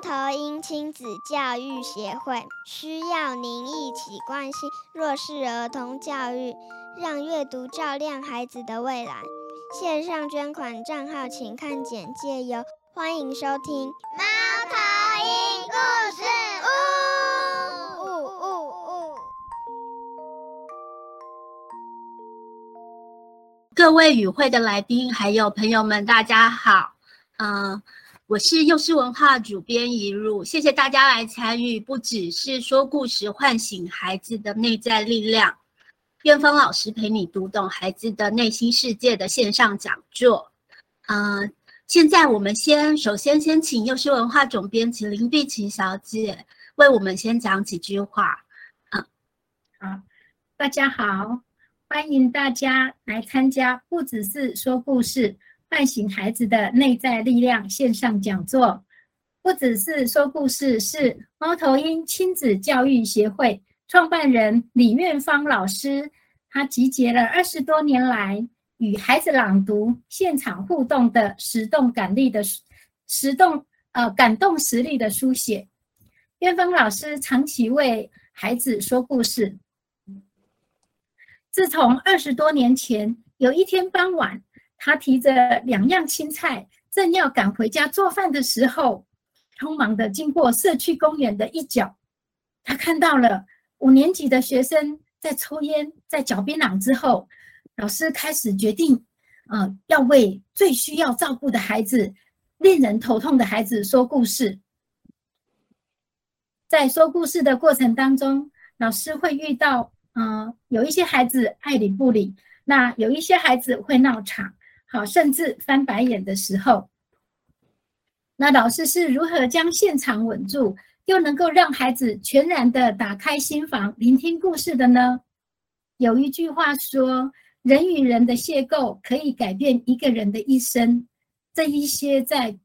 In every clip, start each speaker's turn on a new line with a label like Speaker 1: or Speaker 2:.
Speaker 1: 猫头鹰亲子教育协会需要您一起关心弱势儿童教育，让阅读照亮孩子的未来。线上捐款账号请看简介哟。欢迎收听猫头鹰故事屋。呜呜呜！
Speaker 2: 各位与会的来宾还有朋友们，大家好。嗯。我是幼师文化主编一入，谢谢大家来参与，不只是说故事，唤醒孩子的内在力量。院芳老师陪你读懂孩子的内心世界的线上讲座。嗯，现在我们先首先先请幼师文化总编辑林碧琪小姐为我们先讲几句话。
Speaker 3: 嗯，好，大家好，欢迎大家来参加，不只是说故事。唤醒孩子的内在力量线上讲座，不只是说故事，是猫头鹰亲子教育协会创办人李院芳老师，他集结了二十多年来与孩子朗读、现场互动的实动感力的实动呃感动实力的书写。院芳老师长期为孩子说故事，自从二十多年前有一天傍晚。他提着两样青菜，正要赶回家做饭的时候，匆忙的经过社区公园的一角，他看到了五年级的学生在抽烟，在嚼槟榔之后，老师开始决定，呃，要为最需要照顾的孩子、令人头痛的孩子说故事。在说故事的过程当中，老师会遇到，嗯，有一些孩子爱理不理，那有一些孩子会闹场。好，甚至翻白眼的时候，那老师是如何将现场稳住，又能够让孩子全然的打开心房，聆听故事的呢？有一句话说：“人与人的邂逅可以改变一个人的一生。”这一些在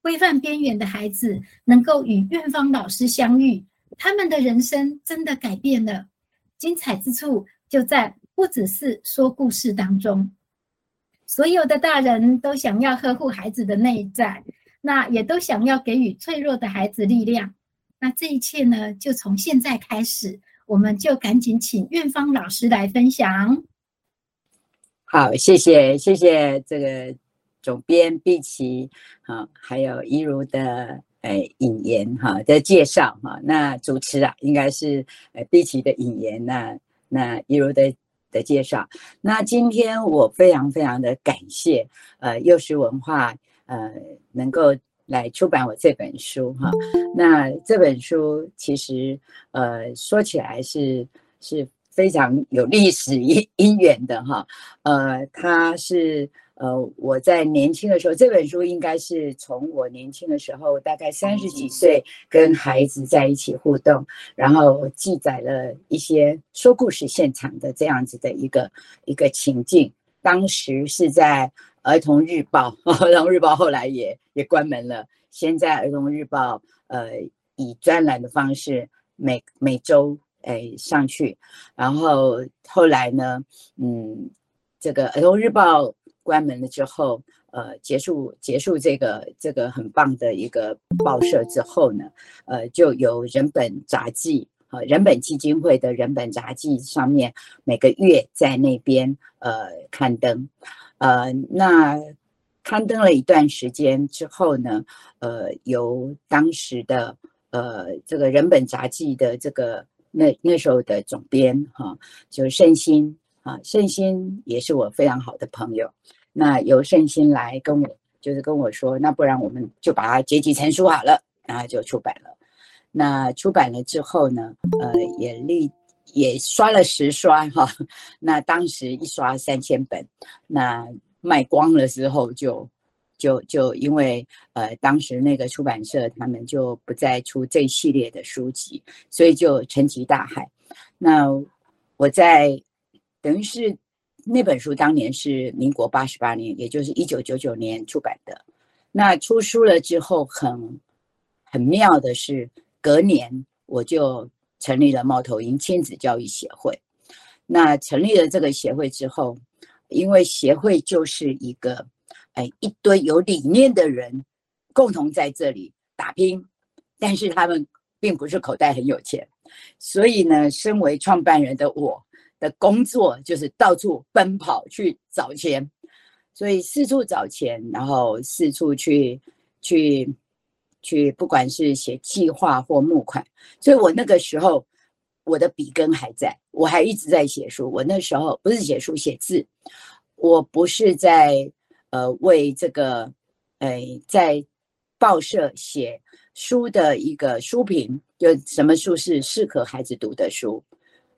Speaker 3: 规范边缘的孩子，能够与院方老师相遇，他们的人生真的改变了。精彩之处就在不只是说故事当中。所有的大人都想要呵护孩子的内在，那也都想要给予脆弱的孩子力量。那这一切呢，就从现在开始，我们就赶紧请院方老师来分享。
Speaker 4: 好，谢谢谢谢这个总编碧琪，哈，还有一如的诶引言哈的介绍哈。那主持啊，应该是呃碧琪的引言，那那一如的。的介绍，那今天我非常非常的感谢，呃，幼师文化，呃，能够来出版我这本书哈。那这本书其实，呃，说起来是是非常有历史因因缘的哈，呃，它是。呃，我在年轻的时候，这本书应该是从我年轻的时候，大概三十几岁，跟孩子在一起互动，然后记载了一些说故事现场的这样子的一个一个情境。当时是在儿童日报，儿童日报后来也也关门了。现在儿童日报，呃，以专栏的方式每每周诶上去，然后后来呢，嗯，这个儿童日报。关门了之后，呃，结束结束这个这个很棒的一个报社之后呢，呃，就有人本杂技呃，人本基金会的人本杂技上面每个月在那边呃刊登，呃，那刊登了一段时间之后呢，呃，由当时的呃这个人本杂技的这个那那时候的总编哈，就是盛心啊，盛心也是我非常好的朋友。那由圣心来跟我，就是跟我说，那不然我们就把它结集成书好了，然后就出版了。那出版了之后呢，呃，也立也刷了十刷哈。那当时一刷三千本，那卖光了之后就就就因为呃当时那个出版社他们就不再出这一系列的书籍，所以就沉寂大海。那我在等于是。那本书当年是民国八十八年，也就是一九九九年出版的。那出书了之后，很很妙的是，隔年我就成立了猫头鹰亲子教育协会。那成立了这个协会之后，因为协会就是一个，哎，一堆有理念的人共同在这里打拼但是他们并不是口袋很有钱，所以呢，身为创办人的我的工作就是到处奔跑去找钱，所以四处找钱，然后四处去去去，不管是写计划或募款，所以我那个时候我的笔根还在，我还一直在写书。我那时候不是写书写字，我不是在呃为这个。哎，在报社写书的一个书评，就什么书是适合孩子读的书，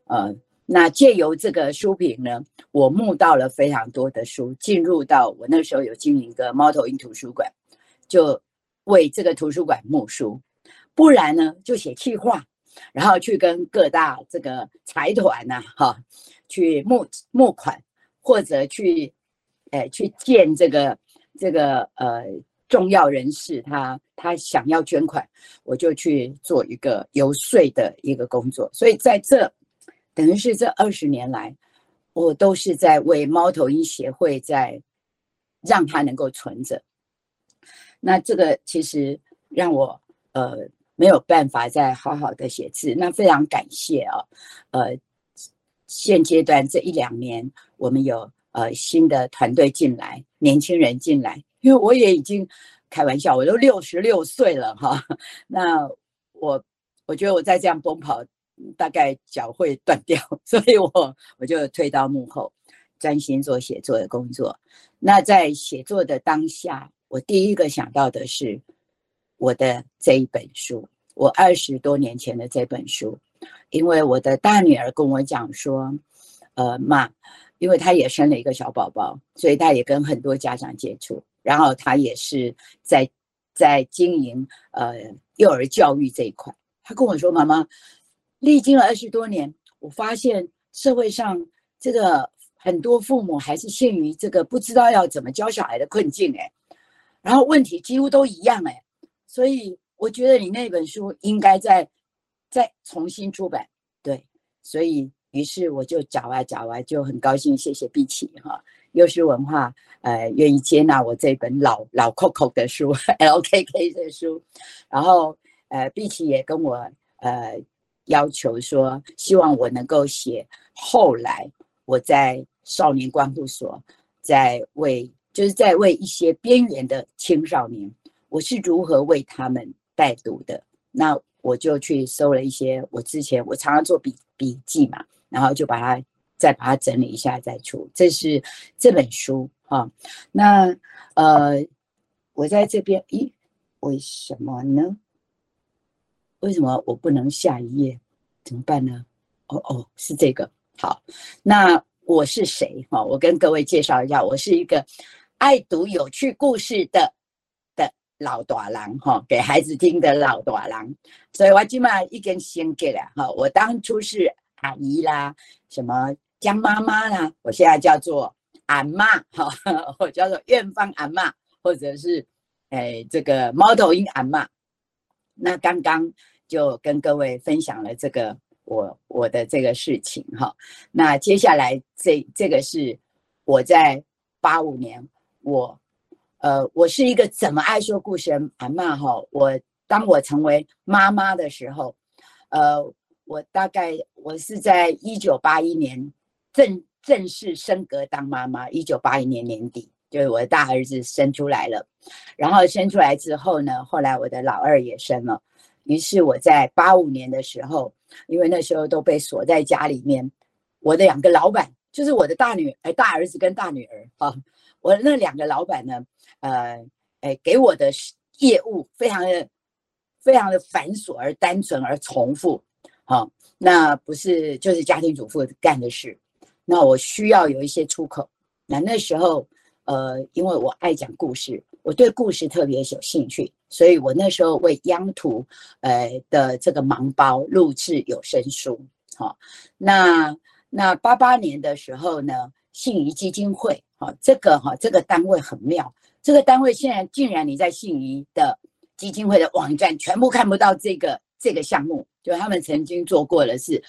Speaker 4: 呃，那借由这个书评呢，我募到了非常多的书，进入到我那时候有经营一个猫头鹰图书馆，就为这个图书馆募书，不然呢就写企划，然后去跟各大这个财团呐，哈，去募募款，或者去，哎，去见这个。这个呃重要人士，他他想要捐款，我就去做一个游说的一个工作。所以在这等于是这二十年来，我都是在为猫头鹰协会在让它能够存着。那这个其实让我呃没有办法再好好的写字。那非常感谢啊，呃，现阶段这一两年我们有。呃，新的团队进来，年轻人进来，因为我也已经开玩笑，我都六十六岁了哈。那我我觉得我再这样奔跑，大概脚会断掉，所以我我就退到幕后，专心做写作的工作。那在写作的当下，我第一个想到的是我的这一本书，我二十多年前的这本书，因为我的大女儿跟我讲说，呃，妈。因为她也生了一个小宝宝，所以她也跟很多家长接触，然后她也是在在经营呃幼儿教育这一块。她跟我说：“妈妈，历经了二十多年，我发现社会上这个很多父母还是陷于这个不知道要怎么教小孩的困境，哎，然后问题几乎都一样，哎，所以我觉得你那本书应该再再重新出版，对，所以。”于是我就找啊找啊，就很高兴，谢谢碧琪哈，优师文化呃愿意接纳我这本老老 Coco 的书，LKK 的书，然后呃碧琪也跟我呃要求说，希望我能够写后来我在少年观护所，在为就是在为一些边缘的青少年，我是如何为他们带读的，那我就去搜了一些我之前我常常做笔笔记嘛。然后就把它再把它整理一下再出，这是这本书哈。那呃，我在这边，咦，为什么呢？为什么我不能下一页？怎么办呢？哦哦，是这个。好，那我是谁哈？我跟各位介绍一下，我是一个爱读有趣故事的的老大郎哈，给孩子听的老大郎。所以我今嘛已经先给了哈。我当初是。阿姨啦，什么江妈妈啦，我现在叫做阿妈，哈，我叫做院方阿妈，或者是哎这个猫头鹰阿妈。那刚刚就跟各位分享了这个我我的这个事情哈。那接下来这这个是我在八五年，我呃我是一个怎么爱说故事的阿妈哈。我当我成为妈妈的时候，呃。我大概我是在一九八一年正正式升格当妈妈，一九八一年年底，就是我的大儿子生出来了。然后生出来之后呢，后来我的老二也生了。于是我在八五年的时候，因为那时候都被锁在家里面，我的两个老板就是我的大女儿、大儿子跟大女儿啊，我那两个老板呢，呃，哎，给我的业务非常的非常的繁琐而单纯而重复。好，那不是就是家庭主妇干的事，那我需要有一些出口。那那时候，呃，因为我爱讲故事，我对故事特别有兴趣，所以我那时候为央图，呃的这个盲包录制有声书。好，那那八八年的时候呢，信宜基金会，哈，这个哈这个单位很妙，这个单位现在竟然你在信宜的基金会的网站全部看不到这个这个项目。就他们曾经做过的是，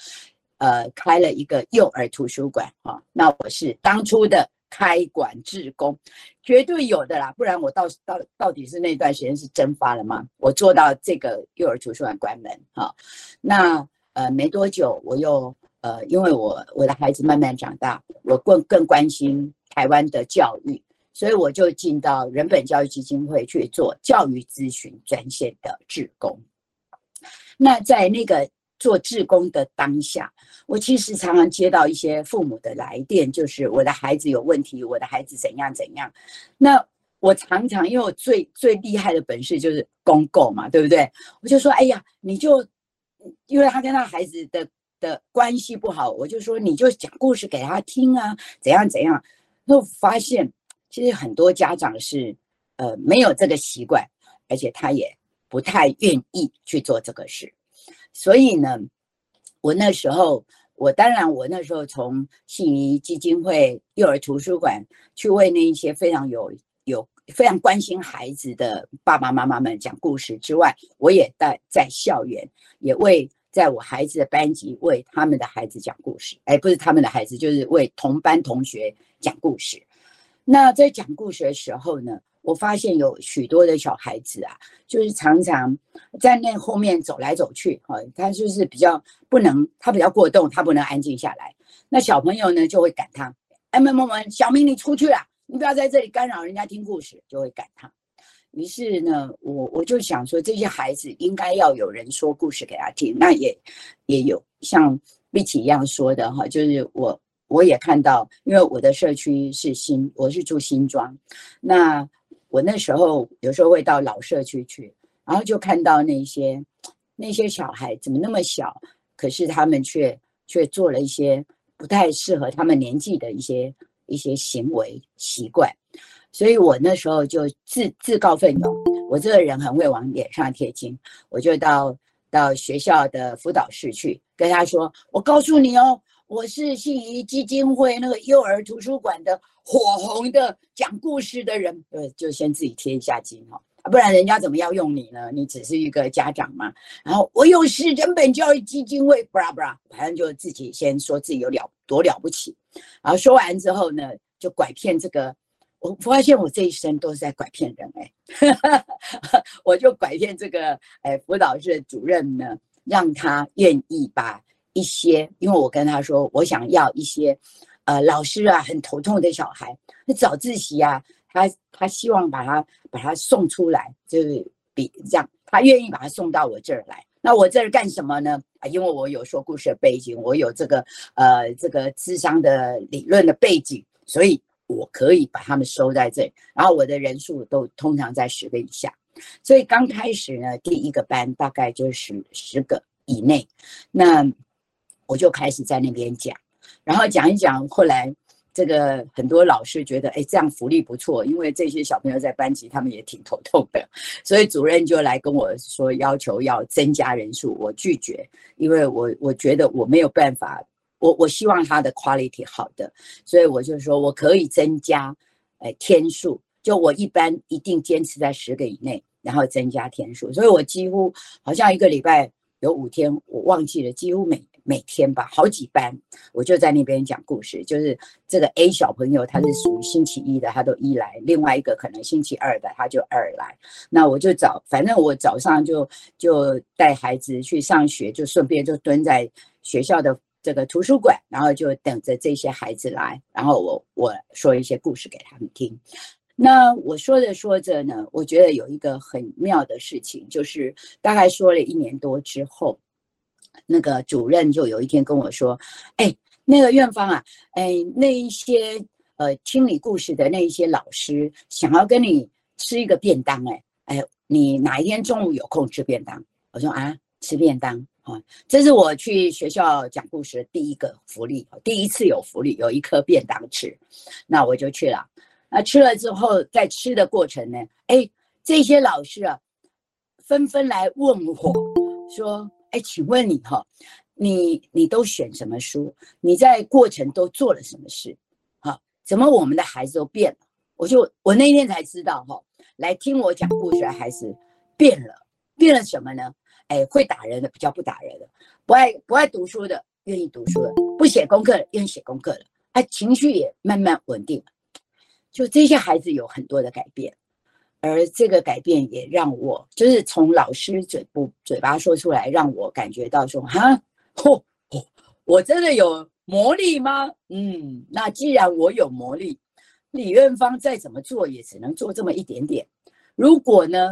Speaker 4: 呃，开了一个幼儿图书馆啊。那我是当初的开馆志工，绝对有的啦，不然我到到到底是那段时间是蒸发了吗？我做到这个幼儿图书馆关门哈，那呃没多久我又呃，因为我我的孩子慢慢长大，我更更关心台湾的教育，所以我就进到人本教育基金会去做教育咨询专线的志工。那在那个做志工的当下，我其实常常接到一些父母的来电，就是我的孩子有问题，我的孩子怎样怎样。那我常常因为我最最厉害的本事就是公购嘛，对不对？我就说，哎呀，你就因为他跟他孩子的的关系不好，我就说你就讲故事给他听啊，怎样怎样。那发现其实很多家长是呃没有这个习惯，而且他也。不太愿意去做这个事，所以呢，我那时候，我当然，我那时候从信宜基金会幼儿图书馆去为那一些非常有有非常关心孩子的爸爸妈妈们讲故事之外，我也在在校园也为在我孩子的班级为他们的孩子讲故事，哎，不是他们的孩子，就是为同班同学讲故事。那在讲故事的时候呢？我发现有许多的小孩子啊，就是常常在那后面走来走去，哈，他就是比较不能，他比较过动，他不能安静下来。那小朋友呢就会赶他，哎，萌萌萌，小明你出去了，你不要在这里干扰人家听故事，就会赶他。于是呢，我我就想说，这些孩子应该要有人说故事给他听。那也也有像碧琪一样说的哈，就是我我也看到，因为我的社区是新，我是住新庄，那。我那时候有时候会到老社区去，然后就看到那些那些小孩怎么那么小，可是他们却却做了一些不太适合他们年纪的一些一些行为习惯，所以我那时候就自自告奋勇，我这个人很会往脸上贴金，我就到到学校的辅导室去跟他说：“我告诉你哦，我是信宜基金会那个幼儿图书馆的。”火红的讲故事的人，对，就先自己贴一下金哈，不然人家怎么要用你呢？你只是一个家长嘛。然后我又是人本教育基金会，布拉布拉，反正就自己先说自己有了多了不起。然后说完之后呢，就拐骗这个。我发现我这一生都是在拐骗人哎，我就拐骗这个哎辅导室主任呢，让他愿意把一些，因为我跟他说我想要一些。呃，老师啊，很头痛的小孩，那早自习啊，他他希望把他把他送出来，就是比这样，他愿意把他送到我这儿来。那我这儿干什么呢？啊，因为我有说故事的背景，我有这个呃这个智商的理论的背景，所以我可以把他们收在这里。然后我的人数都通常在十个以下，所以刚开始呢，第一个班大概就是十个以内，那我就开始在那边讲。然后讲一讲，后来这个很多老师觉得，哎，这样福利不错，因为这些小朋友在班级他们也挺头痛的，所以主任就来跟我说，要求要增加人数，我拒绝，因为我我觉得我没有办法，我我希望他的 quality 好的，所以我就说我可以增加，哎，天数，就我一般一定坚持在十个以内，然后增加天数，所以我几乎好像一个礼拜有五天，我忘记了，几乎每。每天吧，好几班，我就在那边讲故事。就是这个 A 小朋友，他是属于星期一的，他都一来；另外一个可能星期二的，他就二来。那我就早，反正我早上就就带孩子去上学，就顺便就蹲在学校的这个图书馆，然后就等着这些孩子来，然后我我说一些故事给他们听。那我说着说着呢，我觉得有一个很妙的事情，就是大概说了一年多之后。那个主任就有一天跟我说：“哎，那个院方啊，哎，那一些呃清理故事的那一些老师想要跟你吃一个便当，哎，哎，你哪一天中午有空吃便当？”我说：“啊，吃便当啊，这是我去学校讲故事的第一个福利，第一次有福利，有一颗便当吃，那我就去了。那吃了之后，在吃的过程呢，哎，这些老师啊，纷纷来问我说。”哎，请问你哈，你你都选什么书？你在过程都做了什么事？哈，怎么我们的孩子都变了？我就我那天才知道哈，来听我讲故事的孩子变了，变了什么呢？哎，会打人的比较不打人的，不爱不爱读书的愿意读书了，不写功课的愿意写功课了，哎，情绪也慢慢稳定了。就这些孩子有很多的改变，而这个改变也让我就是从老师嘴部嘴巴说出来，让我感觉到说哈，嚯嚯，我真的有魔力吗？嗯，那既然我有魔力，李院芳再怎么做也只能做这么一点点。如果呢，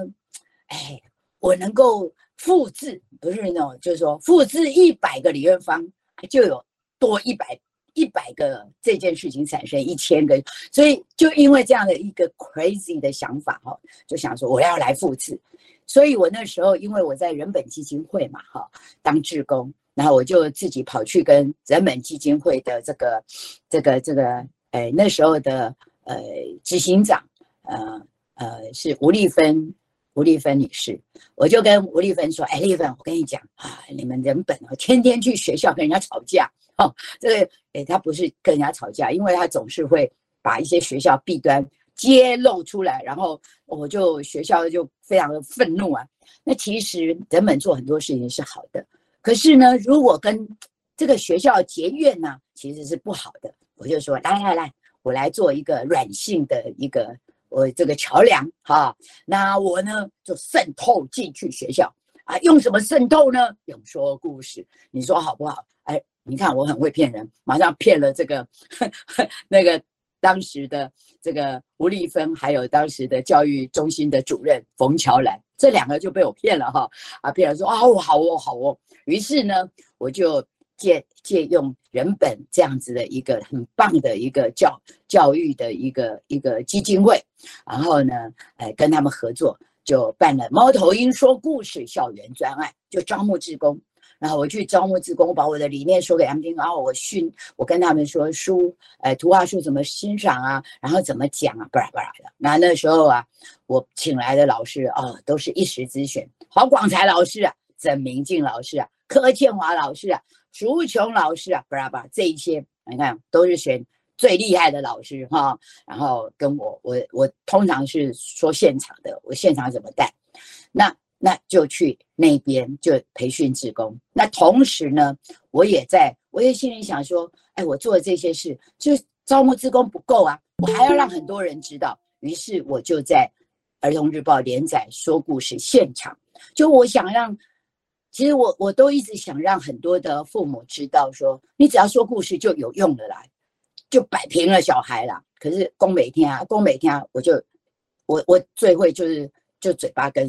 Speaker 4: 哎，我能够复制，不是那种，就是说复制一百个李院芳，就有多一百。一百个这件事情产生一千个，所以就因为这样的一个 crazy 的想法哈，就想说我要来复制。所以我那时候因为我在人本基金会嘛哈当志工，然后我就自己跑去跟人本基金会的这个这个这个哎那时候的呃执行长呃呃是吴丽芬吴丽芬女士，我就跟吴丽芬说，哎丽芬，我跟你讲啊，你们人本哦天天去学校跟人家吵架。哦，这个诶，他不是跟人家吵架，因为他总是会把一些学校弊端揭露出来，然后我就学校就非常的愤怒啊。那其实人们做很多事情是好的，可是呢，如果跟这个学校结怨呢，其实是不好的。我就说，来来来，我来做一个软性的一个我这个桥梁哈。那我呢就渗透进去学校啊，用什么渗透呢？用说故事，你说好不好？哎。你看我很会骗人，马上骗了这个 那个当时的这个吴丽芬，还有当时的教育中心的主任冯乔兰，这两个就被我骗了哈啊，骗了说哦好哦好哦，于是呢我就借借用人本这样子的一个很棒的一个教教育的一个一个基金会，然后呢哎跟他们合作，就办了猫头鹰说故事校园专案，就招募志工。然后我去招募职工，我把我的理念说给他们听，然后我训，我跟他们说书，呃，图画书怎么欣赏啊，然后怎么讲啊，不啦不啦的。那那时候啊，我请来的老师啊，都是一时之选，郝广才老师啊，曾明镜老师啊，柯建华老师啊，苏琼老师啊，不啦不啦，这一些你看都是选最厉害的老师哈。然后跟我，我我通常是说现场的，我现场怎么带，那。那就去那边就培训职工。那同时呢，我也在，我也心里想说，哎，我做的这些事，就招募职工不够啊，我还要让很多人知道。于是我就在儿童日报连载说故事现场，就我想让，其实我我都一直想让很多的父母知道，说你只要说故事就有用的啦，就摆平了小孩啦。可是宫每天啊，宫每天啊，我就我我最会就是就嘴巴跟。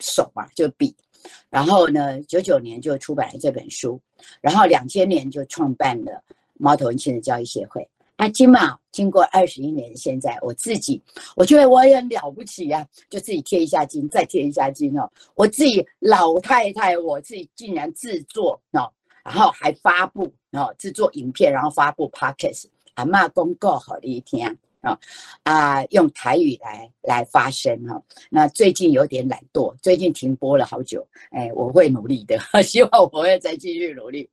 Speaker 4: 手嘛就笔，然后呢，九九年就出版了这本书，然后两千年就创办了猫头鹰亲子教育协会。那今嘛，经过二十一年，现在我自己，我觉得我也很了不起呀，就自己贴一下金，再贴一下金哦。我自己老太太，我自己竟然制作哦，然后还发布哦，制作影片，然后发布 podcast，阿妈公告好的一天。啊啊，用台语来来发声哈。那最近有点懒惰，最近停播了好久。哎，我会努力的，希望我会再继续努力。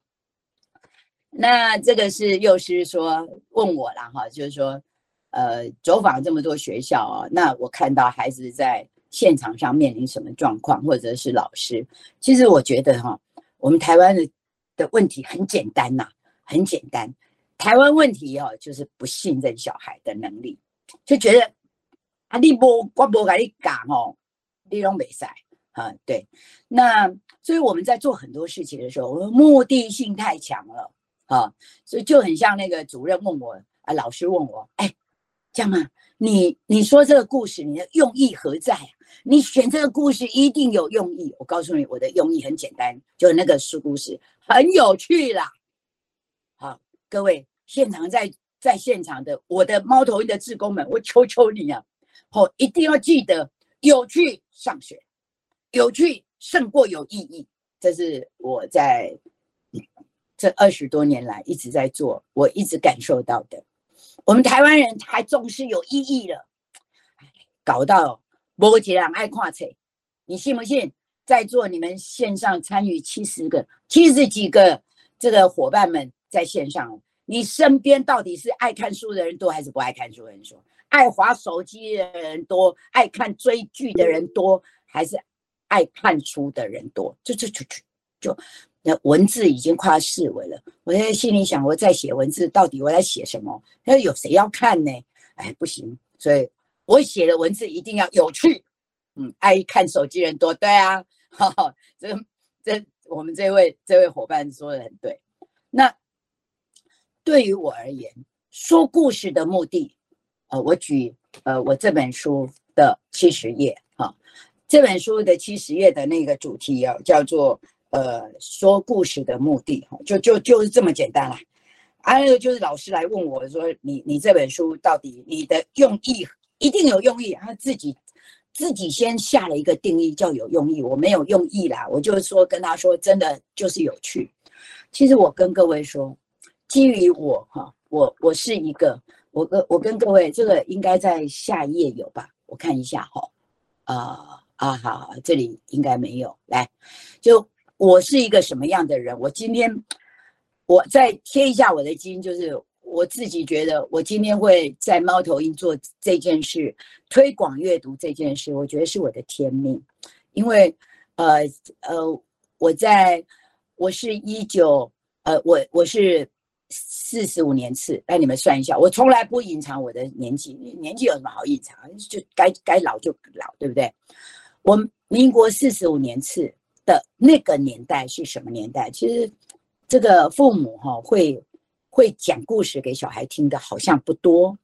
Speaker 4: 那这个是幼师说问我了哈，就是说，呃，走访这么多学校啊，那我看到孩子在现场上面临什么状况，或者是老师，其实我觉得哈，我们台湾的的问题很简单呐，很简单。台湾问题哦，就是不信任小孩的能力，就觉得啊，你不我不给你讲哦，你拢没赛啊。对，那所以我们在做很多事情的时候，我们目的性太强了啊，所以就很像那个主任问我啊，老师问我，哎，这样啊，你你说这个故事，你的用意何在啊？你选这个故事一定有用意。我告诉你，我的用意很简单，就那个书故事很有趣啦。各位现场在在现场的我的猫头鹰的志工们，我求求你啊，哦，一定要记得有趣上学，有趣胜过有意义。这是我在这二十多年来一直在做，我一直感受到的。我们台湾人还重视有意义了，搞到摩羯人爱看册，你信不信？在座你们线上参与七十个、七十几个这个伙伴们。在线上，你身边到底是爱看书的人多，还是不爱看书的人多？爱滑手机的人多，爱看追剧的人多，还是爱看书的人多？就就就就就，那文字已经快要四维了。我在心里想，我在写文字，到底我在写什么？那有谁要看呢？哎，不行，所以我写的文字一定要有趣。嗯，爱看手机人多，对啊，哈哈，这这我们这位这位伙伴说的很对。那对于我而言，说故事的目的，呃，我举呃我这本书的七十页哈，这本书的七十页的那个主题啊，叫做呃说故事的目的，就就就是这么简单啦。还有就是老师来问我说，你你这本书到底你的用意一定有用意，他自己。自己先下了一个定义，叫有用意。我没有用意啦，我就是说跟他说，真的就是有趣。其实我跟各位说，基于我哈，我我是一个，我跟我跟各位，这个应该在下一页有吧？我看一下哈，啊啊好，这里应该没有。来，就我是一个什么样的人？我今天我再贴一下我的基因，就是。我自己觉得，我今天会在猫头鹰做这件事，推广阅读这件事，我觉得是我的天命。因为，呃呃，我在，我是一九，呃，我我是四十五年次，那你们算一下，我从来不隐藏我的年纪，年纪有什么好隐藏？就该该老就老，对不对？我民国四十五年次的那个年代是什么年代？其实，这个父母哈会。会讲故事给小孩听的，好像不多。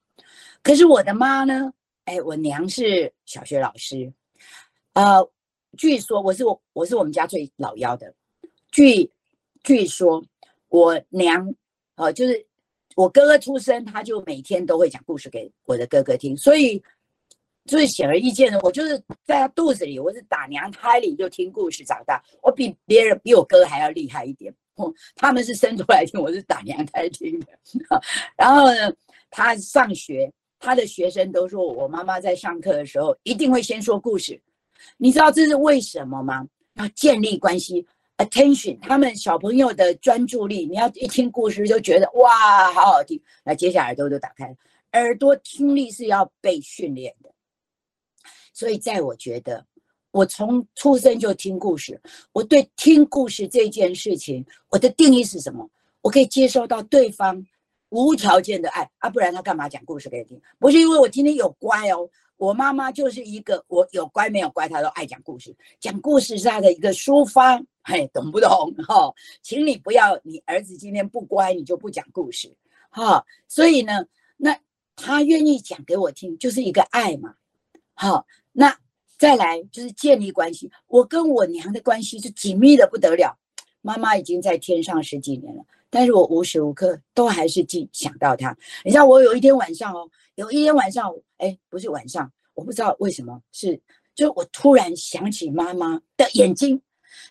Speaker 4: 可是我的妈呢？哎，我娘是小学老师，呃，据说我是我我是我们家最老幺的。据据说我娘，呃，就是我哥哥出生，他就每天都会讲故事给我的哥哥听。所以，就是显而易见的，我就是在他肚子里，我是打娘胎里就听故事长大。我比别人比我哥还要厉害一点。他们是生出来听，我是打娘胎听的。然后呢，他上学，他的学生都说我妈妈在上课的时候一定会先说故事。你知道这是为什么吗？要建立关系，attention，他们小朋友的专注力。你要一听故事就觉得哇，好好听，那接下来耳朵都打开，耳朵听力是要被训练的。所以在我觉得。我从出生就听故事，我对听故事这件事情，我的定义是什么？我可以接受到对方无条件的爱啊，不然他干嘛讲故事给你听？不是因为我今天有乖哦，我妈妈就是一个我有乖没有乖，她都爱讲故事，讲故事是她的一个抒发，嘿，懂不懂？哈，请你不要，你儿子今天不乖，你就不讲故事，哈，所以呢，那他愿意讲给我听，就是一个爱嘛，好，那。再来就是建立关系，我跟我娘的关系是紧密的不得了。妈妈已经在天上十几年了，但是我无时无刻都还是记想到他。你知道我有一天晚上哦，有一天晚上，哎，不是晚上，我不知道为什么是，就是我突然想起妈妈的眼睛，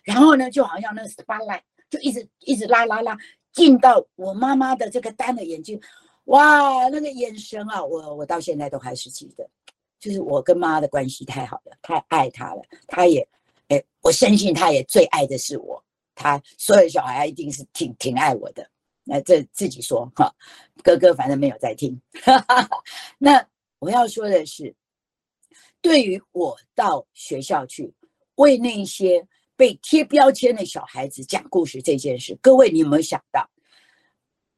Speaker 4: 然后呢，就好像那个 spotlight 就一直一直拉拉拉进到我妈妈的这个单的眼睛，哇，那个眼神啊，我我到现在都还是记得。就是我跟妈的关系太好了，太爱她了，她也，哎，我相信她也最爱的是我，他所有小孩一定是挺挺爱我的，那这自己说哈，哥哥反正没有在听，那我要说的是，对于我到学校去为那些被贴标签的小孩子讲故事这件事，各位你有没有想到？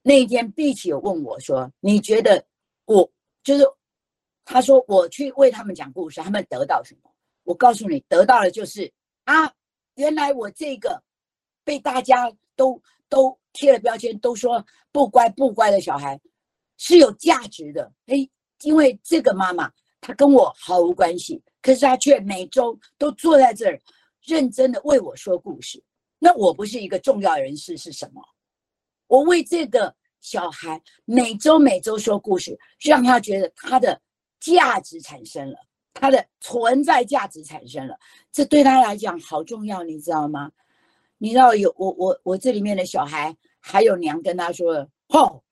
Speaker 4: 那一天碧琪有问我说，你觉得我就是？他说：“我去为他们讲故事，他们得到什么？我告诉你，得到的就是啊，原来我这个被大家都都贴了标签，都说不乖不乖的小孩是有价值的。哎，因为这个妈妈她跟我毫无关系，可是她却每周都坐在这儿，认真的为我说故事。那我不是一个重要人士是什么？我为这个小孩每周每周说故事，让他觉得他的。”价值产生了，他的存在价值产生了，这对他来讲好重要，你知道吗？你知道有我我我这里面的小孩，还有娘跟他说：“吼，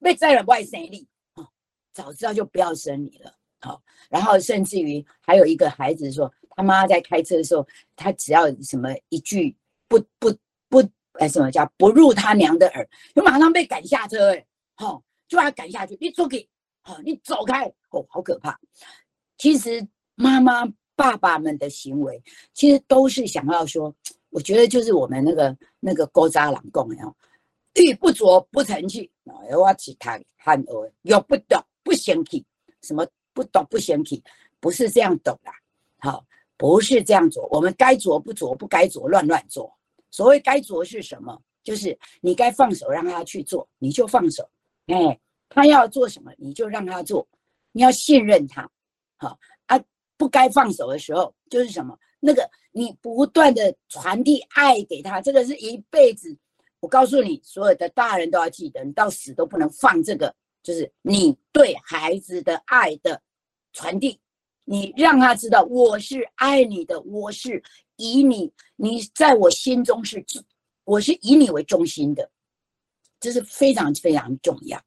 Speaker 4: 被再了外生力，哦，早知道就不要生你了。”好，然后甚至于还有一个孩子说，他妈在开车的时候，他只要什么一句不不不，哎，什么叫不入他娘的耳，就马上被赶下车，哎，好，就把他赶下去，你出去。哦，你走开！哦，好可怕。其实妈妈、爸爸们的行为，其实都是想要说，我觉得就是我们那个那个高扎郎讲的哦，玉不琢不成器，我其他汉儿又不懂不嫌弃，什么不懂不嫌弃，不是这样懂啦。好，不是这样做，我们该做不做，不该做乱乱做。所谓该做是什么？就是你该放手让他去做，你就放手。哎，他要做什么，你就让他做，你要信任他。好啊，不该放手的时候，就是什么？那个你不断的传递爱给他，这个是一辈子。我告诉你，所有的大人都要记得，你到死都不能放这个，就是你对孩子的爱的传递。你让他知道我是爱你的，我是以你，你在我心中是，我是以你为中心的，这是非常非常重要，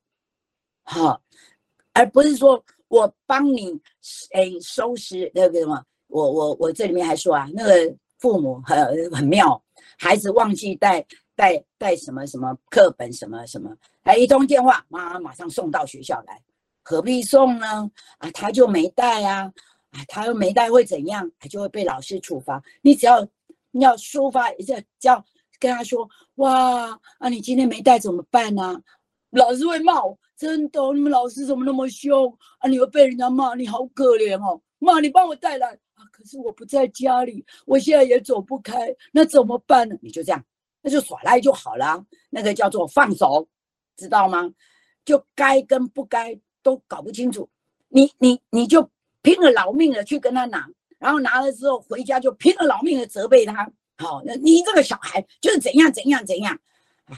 Speaker 4: 好，而不是说我帮你哎收拾那个什么，我我我这里面还说啊，那个父母很很妙，孩子忘记带带带什么什么课本什么什么，还一通电话，妈妈马上送到学校来，何必送呢？啊，他就没带啊。啊，他又没带会怎样？就会被老师处罚。你只要你要抒发，一下，叫跟他说：“哇，啊，你今天没带怎么办呢？”老师会骂我，真的，你们老师怎么那么凶啊？你会被人家骂，你好可怜哦。妈，你帮我带来！可是我不在家里，我现在也走不开，那怎么办呢？你就这样，那就耍赖就好了。那个叫做放手，知道吗？就该跟不该都搞不清楚，你你你就。拼了老命的去跟他拿，然后拿了之后回家就拼了老命的责备他。好，那你这个小孩就是怎样怎样怎样，哎，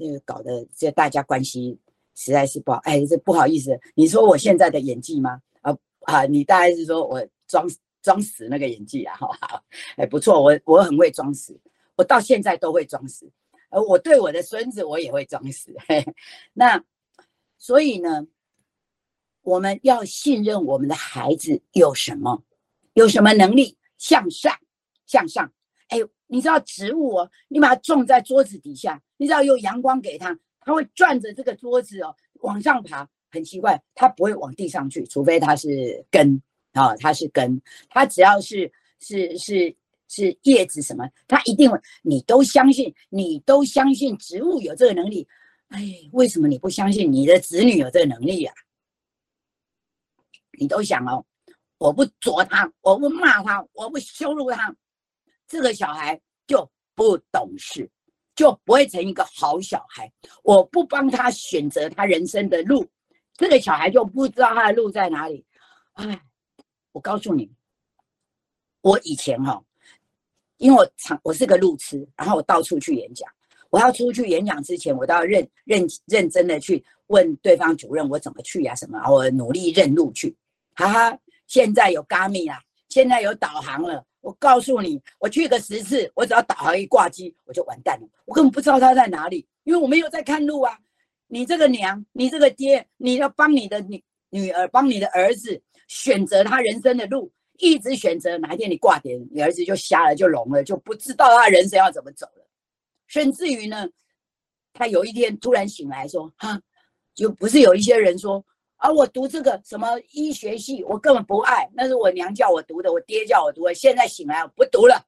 Speaker 4: 个搞得这大家关系实在是不好。哎，这不好意思，你说我现在的演技吗？啊啊，你大概是说我装装死那个演技啊？哈，哎，不错，我我很会装死，我到现在都会装死，而我对我的孙子我也会装死。那所以呢？我们要信任我们的孩子有什么，有什么能力向上，向上。哎，你知道植物哦，你把它种在桌子底下，你知道有阳光给它，它会转着这个桌子哦往上爬。很奇怪，它不会往地上去，除非它是根啊，它是根，它只要是是是是叶子什么，它一定会。你都相信，你都相信植物有这个能力。哎，为什么你不相信你的子女有这个能力呀？你都想哦，我不啄他，我不骂他，我不羞辱他，这个小孩就不懂事，就不会成一个好小孩。我不帮他选择他人生的路，这个小孩就不知道他的路在哪里。哎，我告诉你，我以前哈，因为我常我是个路痴，然后我到处去演讲。我要出去演讲之前，我都要认认认真的去问对方主任我怎么去呀？什么？我努力认路去。哈哈，现在有 Gami 啦，现在有导航了。我告诉你，我去个十次，我只要导航一挂机，我就完蛋了。我根本不知道他在哪里，因为我没有在看路啊。你这个娘，你这个爹，你要帮你的女女儿，帮你的儿子选择他人生的路，一直选择，哪一天你挂点，你儿子就瞎了，就聋了，就不知道他人生要怎么走了。甚至于呢，他有一天突然醒来说：“哈，就不是有一些人说。”啊，我读这个什么医学系，我根本不爱，那是我娘叫我读的，我爹叫我读的。现在醒来，我不读了，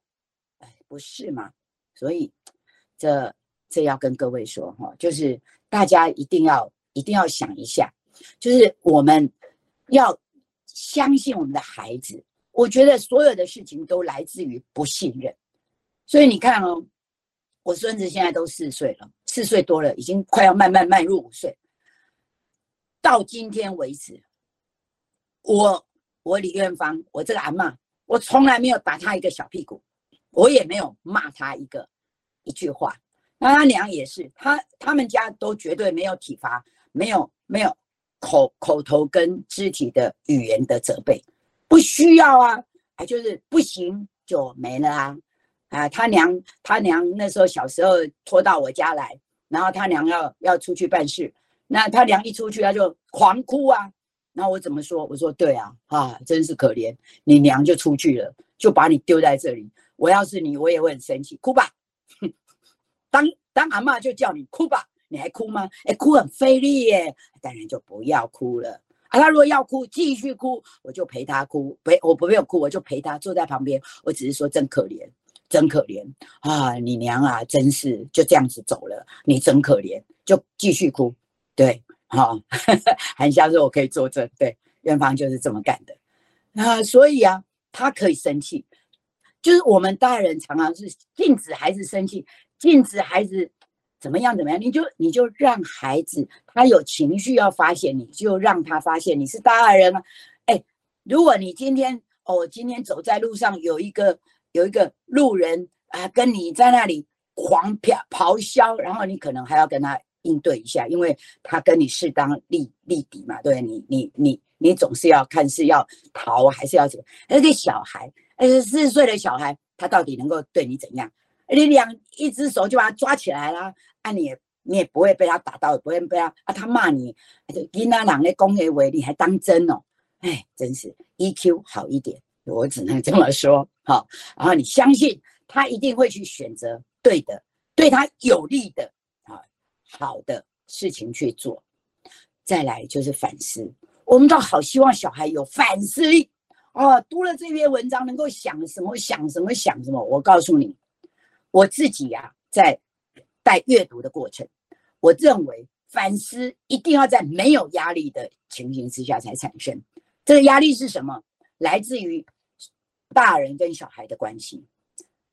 Speaker 4: 哎，不是吗？所以，这这要跟各位说哈，就是大家一定要一定要想一下，就是我们要相信我们的孩子。我觉得所有的事情都来自于不信任，所以你看哦，我孙子现在都四岁了，四岁多了，已经快要慢慢迈入五岁。到今天为止，我我李元芳，我这个阿妈，我从来没有打他一个小屁股，我也没有骂他一个一句话。那他娘也是，他他们家都绝对没有体罚，没有没有口口头跟肢体的语言的责备，不需要啊，啊就是不行就没了啊啊！他娘他娘那时候小时候拖到我家来，然后他娘要要出去办事。那他娘一出去，他就狂哭啊！那我怎么说？我说对啊，啊，真是可怜，你娘就出去了，就把你丢在这里。我要是你，我也会很生气，哭吧。哼 当当阿妈就叫你哭吧，你还哭吗？哎，哭很费力耶，当然就不要哭了。啊，他如果要哭，继续哭，我就陪他哭，陪我不没有哭，我就陪他坐在旁边。我只是说真可怜，真可怜啊！你娘啊，真是就这样子走了，你真可怜，就继续哭。对，好，韩香说我可以作证，对，元芳就是这么干的啊，所以啊，他可以生气，就是我们大人常常是禁止孩子生气，禁止孩子怎么样怎么样，你就你就让孩子他有情绪要发泄，你就让他发泄你是大人啊，哎，如果你今天哦，今天走在路上有一个有一个路人啊，跟你在那里狂飙咆哮，然后你可能还要跟他。应对一下，因为他跟你适当立立敌嘛，对你你你你总是要看是要逃还是要怎么？那个小孩，而且四岁的小孩，他到底能够对你怎样？你两一只手就把他抓起来啦，啊，你也你也不会被他打到，也不会被他啊，他骂你，你那两的公爷为你还当真哦？哎，真是 EQ 好一点，我只能这么说。好，然后你相信他一定会去选择对的，对他有利的。好的事情去做，再来就是反思。我们都好希望小孩有反思力哦。读了这篇文章，能够想什么想什么想什么。我告诉你，我自己呀，在带阅读的过程，我认为反思一定要在没有压力的情形之下才产生。这个压力是什么？来自于大人跟小孩的关系。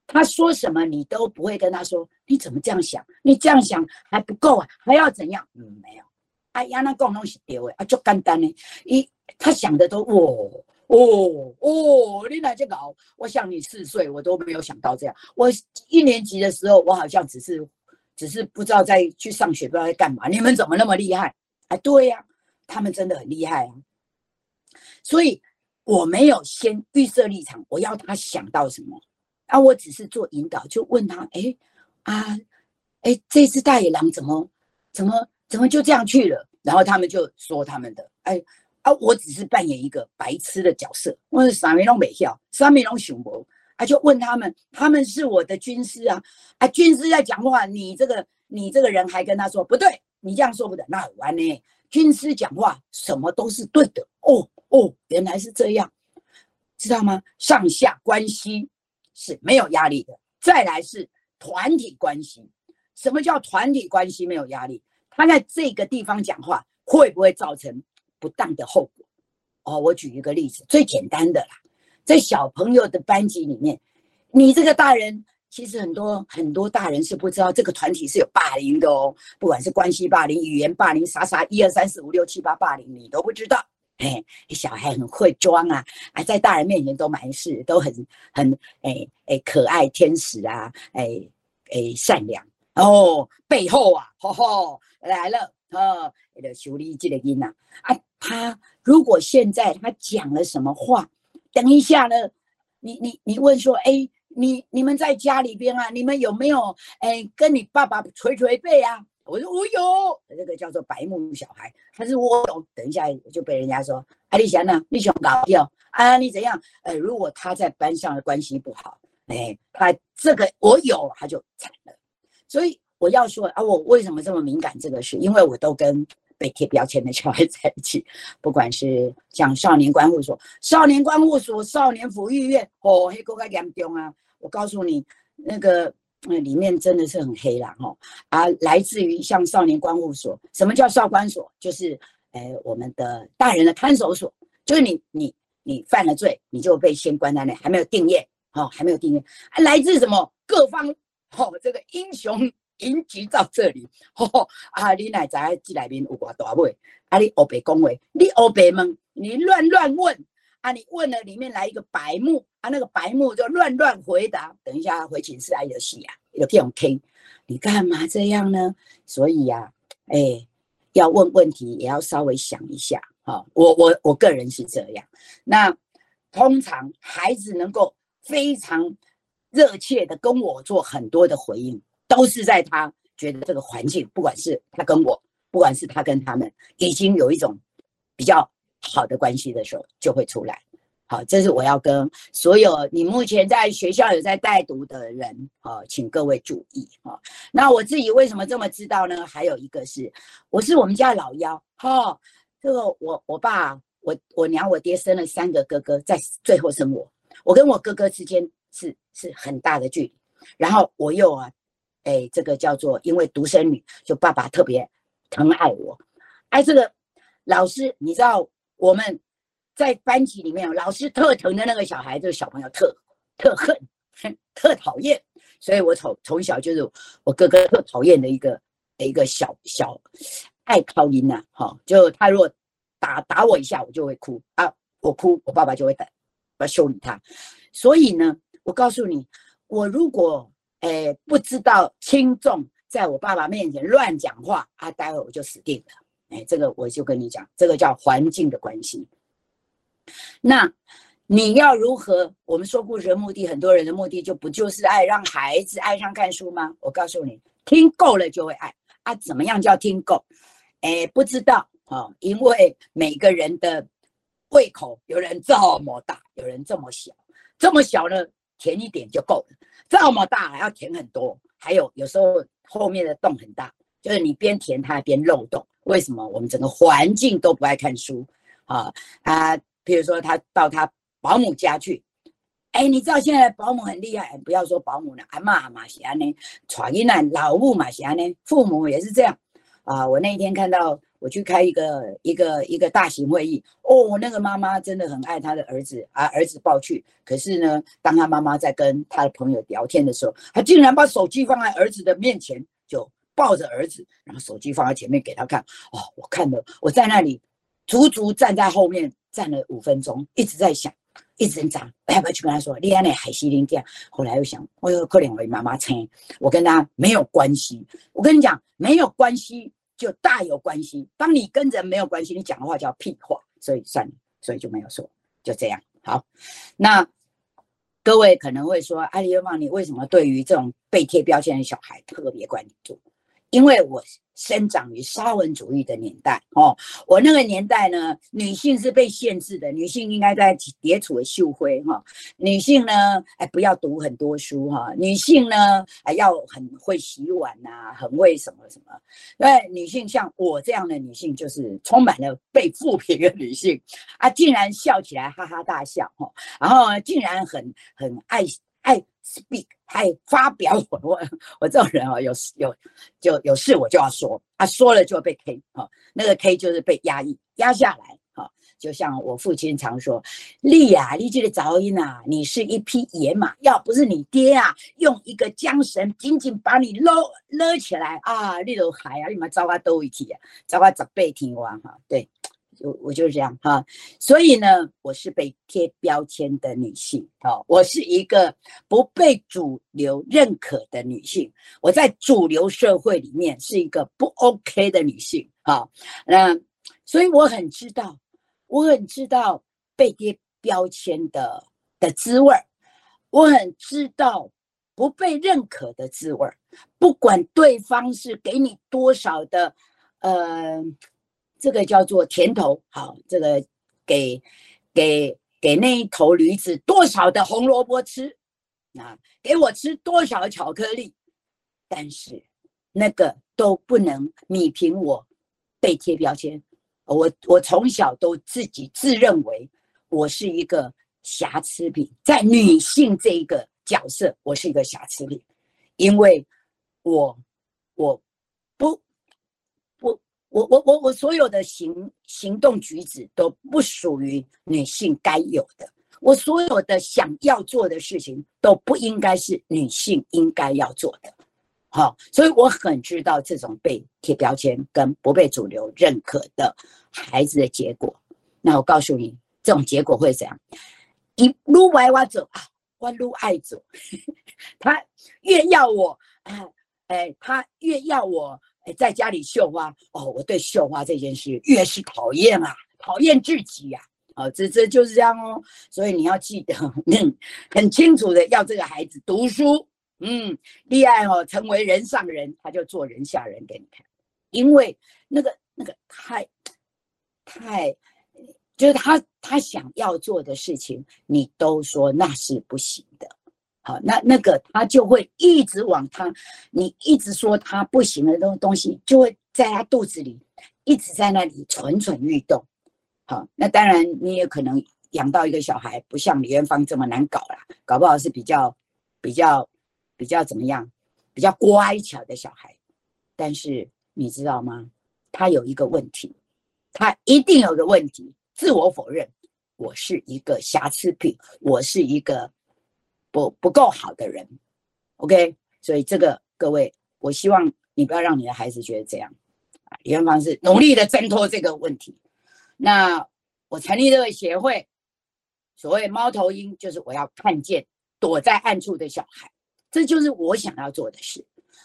Speaker 4: 他说什么，你都不会跟他说。你怎么这样想？你这样想还不够啊，还要怎样？嗯，没有。哎呀，那共东西丢哎，啊，就简单呢。一他想的都哦哦哦，你哪这搞？我想你四岁，我都没有想到这样。我一年级的时候，我好像只是只是不知道在去上学，不知道在干嘛。你们怎么那么厉害？哎，对呀，他们真的很厉害啊。所以我没有先预设立场，我要他想到什么。啊，我只是做引导，就问他，哎，啊，哎，这只大野狼怎么，怎么，怎么就这样去了？然后他们就说他们的，哎，啊，我只是扮演一个白痴的角色，我是三米龙美笑，三米龙熊博，啊，就问他们，他们是我的军师啊，啊，军师在讲话，你这个，你这个人还跟他说不对，你这样说不得，那很完呢。军师讲话什么都是对的，哦哦，原来是这样，知道吗？上下关系。是没有压力的。再来是团体关系，什么叫团体关系没有压力？他在这个地方讲话会不会造成不当的后果？哦，我举一个例子，最简单的啦，在小朋友的班级里面，你这个大人其实很多很多大人是不知道这个团体是有霸凌的哦，不管是关系霸凌、语言霸凌，啥啥一二三四五六七八霸凌，你都不知道。哎，小孩很会装啊，啊，在大人面前都没事，都很很哎哎可爱天使啊，哎哎善良哦，背后啊，吼吼来了哦，修理这个音呐啊，他如果现在他讲了什么话，等一下呢，你你你问说，哎，你你们在家里边啊，你们有没有哎跟你爸爸捶捶背啊？我说我有，这个叫做白目小孩，他是我有。等一下就被人家说，阿丽霞呢？你想搞掉啊？你怎样？呃，如果他在班上的关系不好，哎，他这个我有，他就惨了。所以我要说啊，我为什么这么敏感这个事？因为我都跟被贴标签的小孩在一起，不管是像少年关护所、少年关护所、少年抚育院，哦，黑狗该严重啊！我告诉你，那个。那里面真的是很黑啦，哈啊，来自于像少年关护所。什么叫少关所？就是，哎，我们的大人的看守所。就是你你你犯了罪，你就被先关在那，还没有定验，哦，还没有定验。来自什么各方？哦，这个英雄迎集到这里，哦啊，你乃在这里面有寡大位，啊，你欧北恭维，你欧北问，你乱乱问。啊！你问了里面来一个白目啊，那个白目就乱乱回答。等一下回寝室，爱游戏呀，有这种听，你干嘛这样呢？所以呀，哎，要问问题也要稍微想一下。哈，我我我个人是这样。那通常孩子能够非常热切的跟我做很多的回应，都是在他觉得这个环境，不管是他跟我，不管是他跟他们，已经有一种比较。好的关系的时候就会出来，好，这是我要跟所有你目前在学校有在带读的人，好，请各位注意哈。那我自己为什么这么知道呢？还有一个是，我是我们家老幺，哈，这个我我爸我我娘我爹生了三个哥哥，在最后生我，我跟我哥哥之间是是很大的距离，然后我又啊，哎，这个叫做因为独生女，就爸爸特别疼爱我，哎，这个老师你知道。我们在班级里面，老师特疼的那个小孩，这个小朋友特特恨、特讨厌，所以我从从小就是我哥哥特讨厌的一个的一个小小爱靠音呐，哈，就他如果打打我一下，我就会哭啊，我哭，我爸爸就会打，要修理他。所以呢，我告诉你，我如果诶不知道轻重，在我爸爸面前乱讲话啊，待会我就死定了。哎，这个我就跟你讲，这个叫环境的关系。那你要如何？我们说故事的目的，很多人的目的就不就是爱让孩子爱上看书吗？我告诉你，听够了就会爱啊。怎么样叫听够？哎，不知道啊，因为每个人的胃口，有人这么大，有人这么小。这么小呢，甜一点就够了；这么大还要填很多。还有有时候后面的洞很大，就是你边填它边漏洞。为什么？我们整个环境都不爱看书啊啊！比如说，他到他保姆家去，哎，你知道现在保姆很厉害，不要说保姆了，阿妈嘛是安呢，传音啊，老母嘛是安尼，父母也是这样啊。我那一天看到我去开一个一个一个大型会议，哦，那个妈妈真的很爱她的儿子啊，儿子抱去，可是呢，当他妈妈在跟他的朋友聊天的时候，他竟然把手机放在儿子的面前，就抱着儿子，然后手机放在前面给他看。哦，我看了，我在那里足足站在后面。站了五分钟，一直在想，一直在要不要去跟他说？你安那海西林店，后来又想，我有可怜我妈妈亲，我跟他没有关系。我跟你讲，没有关系就大有关系。当你跟人没有关系，你讲的话叫屁话，所以算了，所以就没有说，就这样。好，那各位可能会说，阿里旺，你为什么对于这种被贴标签的小孩特别关注？因为我。生长于沙文主义的年代哦，我那个年代呢，女性是被限制的，女性应该在叠处秀辉哈，女性呢，哎不要读很多书哈，女性呢，哎要很会洗碗呐，很会什么什么，因为女性像我这样的女性，就是充满了被负评的女性啊，竟然笑起来哈哈大笑哈，然后竟然很很爱爱。speak，还发表我我我这种人哦，有有就有事我就要说，啊说了就被 K 哈，那个 K 就是被压抑压下来哈，就像我父亲常说，丽呀，丽这个噪音呐，你是一匹野马，要不是你爹啊，用一个缰绳紧紧把你搂勒起来啊，你都海啊，你们糟糕都一起啊，糟糕十倍听完哈，对。我我就是这样哈，所以呢，我是被贴标签的女性啊，我是一个不被主流认可的女性，我在主流社会里面是一个不 OK 的女性啊，那所以我很知道，我很知道被贴标签的的滋味儿，我很知道不被认可的滋味儿，不管对方是给你多少的，呃。这个叫做甜头，好，这个给给给那一头驴子多少的红萝卜吃，啊，给我吃多少巧克力，但是那个都不能米平我被贴标签。我我从小都自己自认为我是一个瑕疵品，在女性这一个角色，我是一个瑕疵品，因为我我。我我我我所有的行行动举止都不属于女性该有的，我所有的想要做的事情都不应该是女性应该要做的，好，所以我很知道这种被贴标签跟不被主流认可的孩子的结果。那我告诉你，这种结果会怎样？一路歪歪走啊，我路爱走，他越要我，哎哎，他越要我。哎，在家里绣花哦，我对绣花这件事越是讨厌啊，讨厌至极呀！哦，这这就是这样哦。所以你要记得，嗯，很清楚的要这个孩子读书，嗯，厉害哦，成为人上人，他就做人下人给你看。因为那个那个太太，就是他他想要做的事情，你都说那是不行的。好，那那个他就会一直往他，你一直说他不行的东东西，就会在他肚子里一直在那里蠢蠢欲动。好，那当然你也可能养到一个小孩，不像李元芳这么难搞啦，搞不好是比较比较比较怎么样，比较乖巧的小孩。但是你知道吗？他有一个问题，他一定有个问题，自我否认，我是一个瑕疵品，我是一个不不够好的人。OK，所以这个各位，我希望你不要让你的孩子觉得这样。啊李元芳是努力的挣脱这个问题。那我成立这个协会，所谓猫头鹰，就是我要看见躲在暗处的小孩，这就是我想要做的事。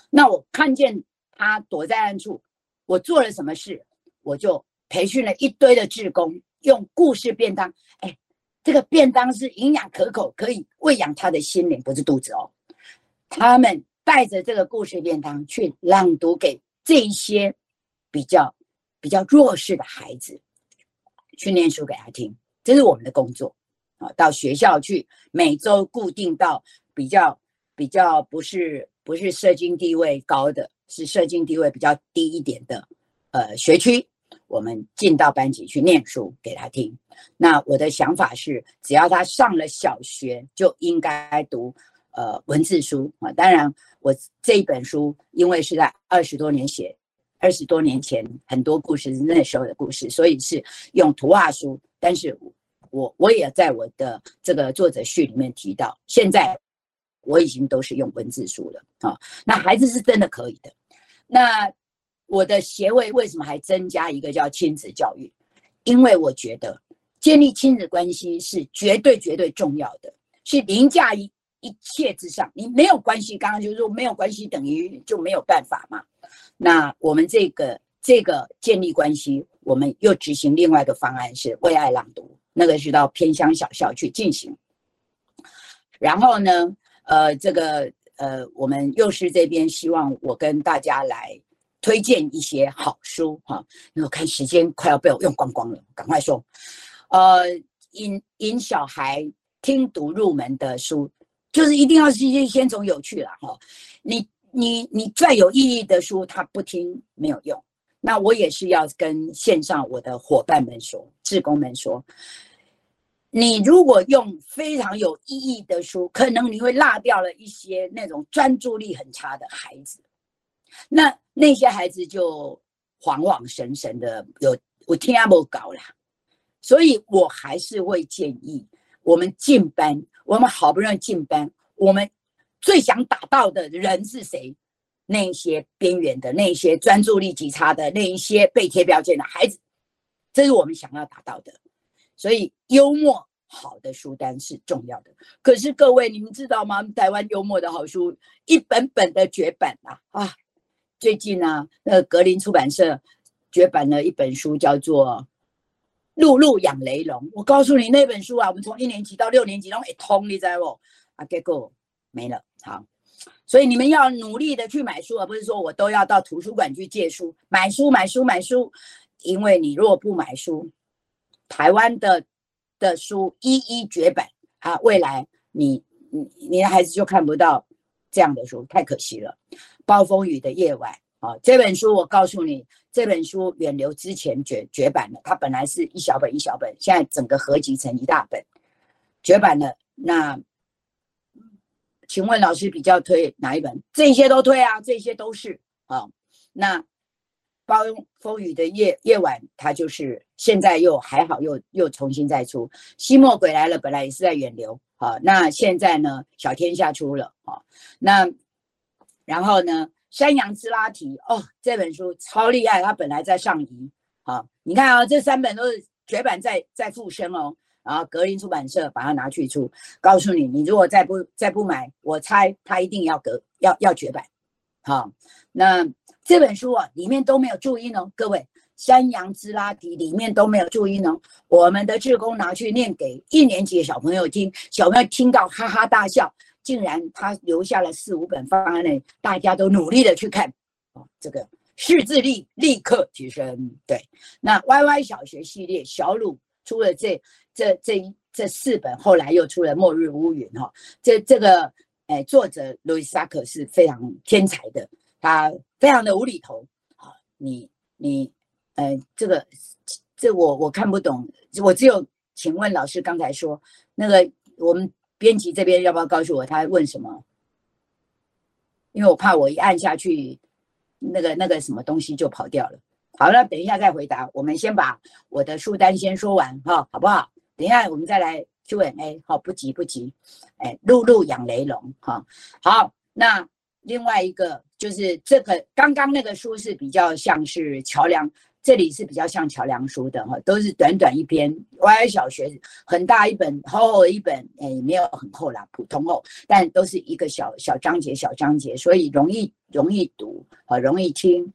Speaker 4: 那我看见他躲在暗处，我做了什么事？我就培训了一堆的志工，用故事便当。哎，这个便当是营养可口，可以喂养他的心灵，不是肚子哦。他们带着这个故事便当去朗读给这些比较比较弱势的孩子。去念书给他听，这是我们的工作啊。到学校去，每周固定到比较比较不是不是社经地位高的，是社经地位比较低一点的呃学区，我们进到班级去念书给他听。那我的想法是，只要他上了小学，就应该读呃文字书啊。当然，我这一本书因为是在二十多年写。二十多年前，很多故事那时候的故事，所以是用图画书。但是，我我也在我的这个作者序里面提到，现在我已经都是用文字书了啊。那孩子是真的可以的。那我的协会为什么还增加一个叫亲子教育？因为我觉得建立亲子关系是绝对绝对重要的，是凌驾于一切之上。你没有关系，刚刚就是说没有关系等于就没有办法嘛。那我们这个这个建立关系，我们又执行另外一个方案是为爱朗读，那个是到偏乡小校去进行。然后呢，呃，这个呃，我们幼师这边希望我跟大家来推荐一些好书哈。那我看时间快要被我用光光了，赶快说。呃，引引小孩听读入门的书，就是一定要先先从有趣了哈，你。你你再有意义的书，他不听没有用。那我也是要跟线上我的伙伴们说，志工们说，你如果用非常有意义的书，可能你会落掉了一些那种专注力很差的孩子。那那些孩子就恍恍神神的，有我听阿伯搞啦。所以我还是会建议我们进班，我们好不容易进班，我们。最想打到的人是谁？那些边缘的、那些专注力极差的、那一些被贴标签的孩子，这是我们想要达到的。所以，幽默好的书单是重要的。可是，各位你们知道吗？台湾幽默的好书一本本的绝版啊！啊，最近呢，那格林出版社绝版了一本书，叫做《露露养雷龙》。我告诉你，那本书啊，我们从一年级到六年级然后一通，你知不？啊，结果没了。好，所以你们要努力的去买书，而不是说我都要到图书馆去借书、买书、买书、买书。因为你如果不买书，台湾的的书一一绝版啊，未来你你你的孩子就看不到这样的书，太可惜了。暴风雨的夜晚啊，这本书我告诉你，这本书远流之前绝绝版了，它本来是一小本一小本，现在整个合集成一大本，绝版了。那。请问老师比较推哪一本？这些都推啊，这些都是啊。那暴风雨的夜夜晚，它就是现在又还好，又又重新再出。西莫鬼来了，本来也是在远流啊。那现在呢，小天下出了好。那然后呢，山羊之拉提哦，这本书超厉害，它本来在上移好。你看啊，这三本都是绝版在在复生哦。然后格林出版社把它拿去出，告诉你，你如果再不再不买，我猜它一定要隔要要绝版。好，那这本书啊，里面都没有注音哦，各位，山羊之拉提里面都没有注音呢。我们的志工拿去念给一年级的小朋友听，小朋友听到哈哈大笑，竟然他留下了四五本放在那里，大家都努力的去看，哦，这个识字力立刻提升。对，那 Y Y 小学系列小鲁出了这。这这这四本后来又出了《末日乌云》哈，这这个哎，作者路易斯·萨克是非常天才的，他非常的无厘头啊。你你呃，这个这我我看不懂，我只有请问老师刚才说那个我们编辑这边要不要告诉我他问什么？因为我怕我一按下去，那个那个什么东西就跑掉了。好了，等一下再回答。我们先把我的书单先说完哈，好不好？等一下我们再来 Q&A，好，不急不急，哎，露露养雷龙，哈，好，那另外一个就是这个刚刚那个书是比较像是桥梁。这里是比较像桥梁书的哈，都是短短一篇。Y 小学很大一本，厚厚一本，哎，也没有很厚啦，普通厚，但都是一个小小章节，小章节，所以容易容易读啊，容易听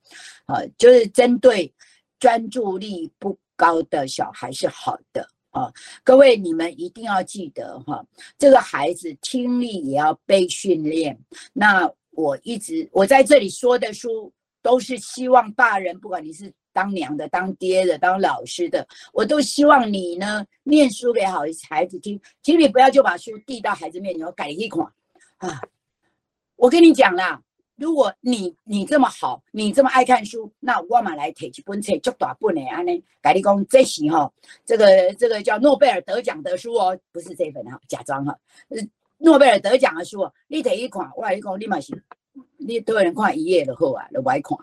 Speaker 4: 啊，就是针对专注力不高的小孩是好的啊。各位你们一定要记得哈，这个孩子听力也要被训练。那我一直我在这里说的书，都是希望大人，不管你是。当娘的、当爹的、当老师的，我都希望你呢念书给好孩子听，请你不要就把书递到孩子面前，我改一款啊！我跟你讲啦，如果你你这么好，你这么爱看书，那我嘛来提一本册，足大本的安尼，改你讲这是哈，这个这个叫诺贝尔得奖的书哦，不是这一本哈，假装哈，诺贝尔得奖的书，你提一款，我来讲你嘛是，你都有人看一页的好啊，都爱看，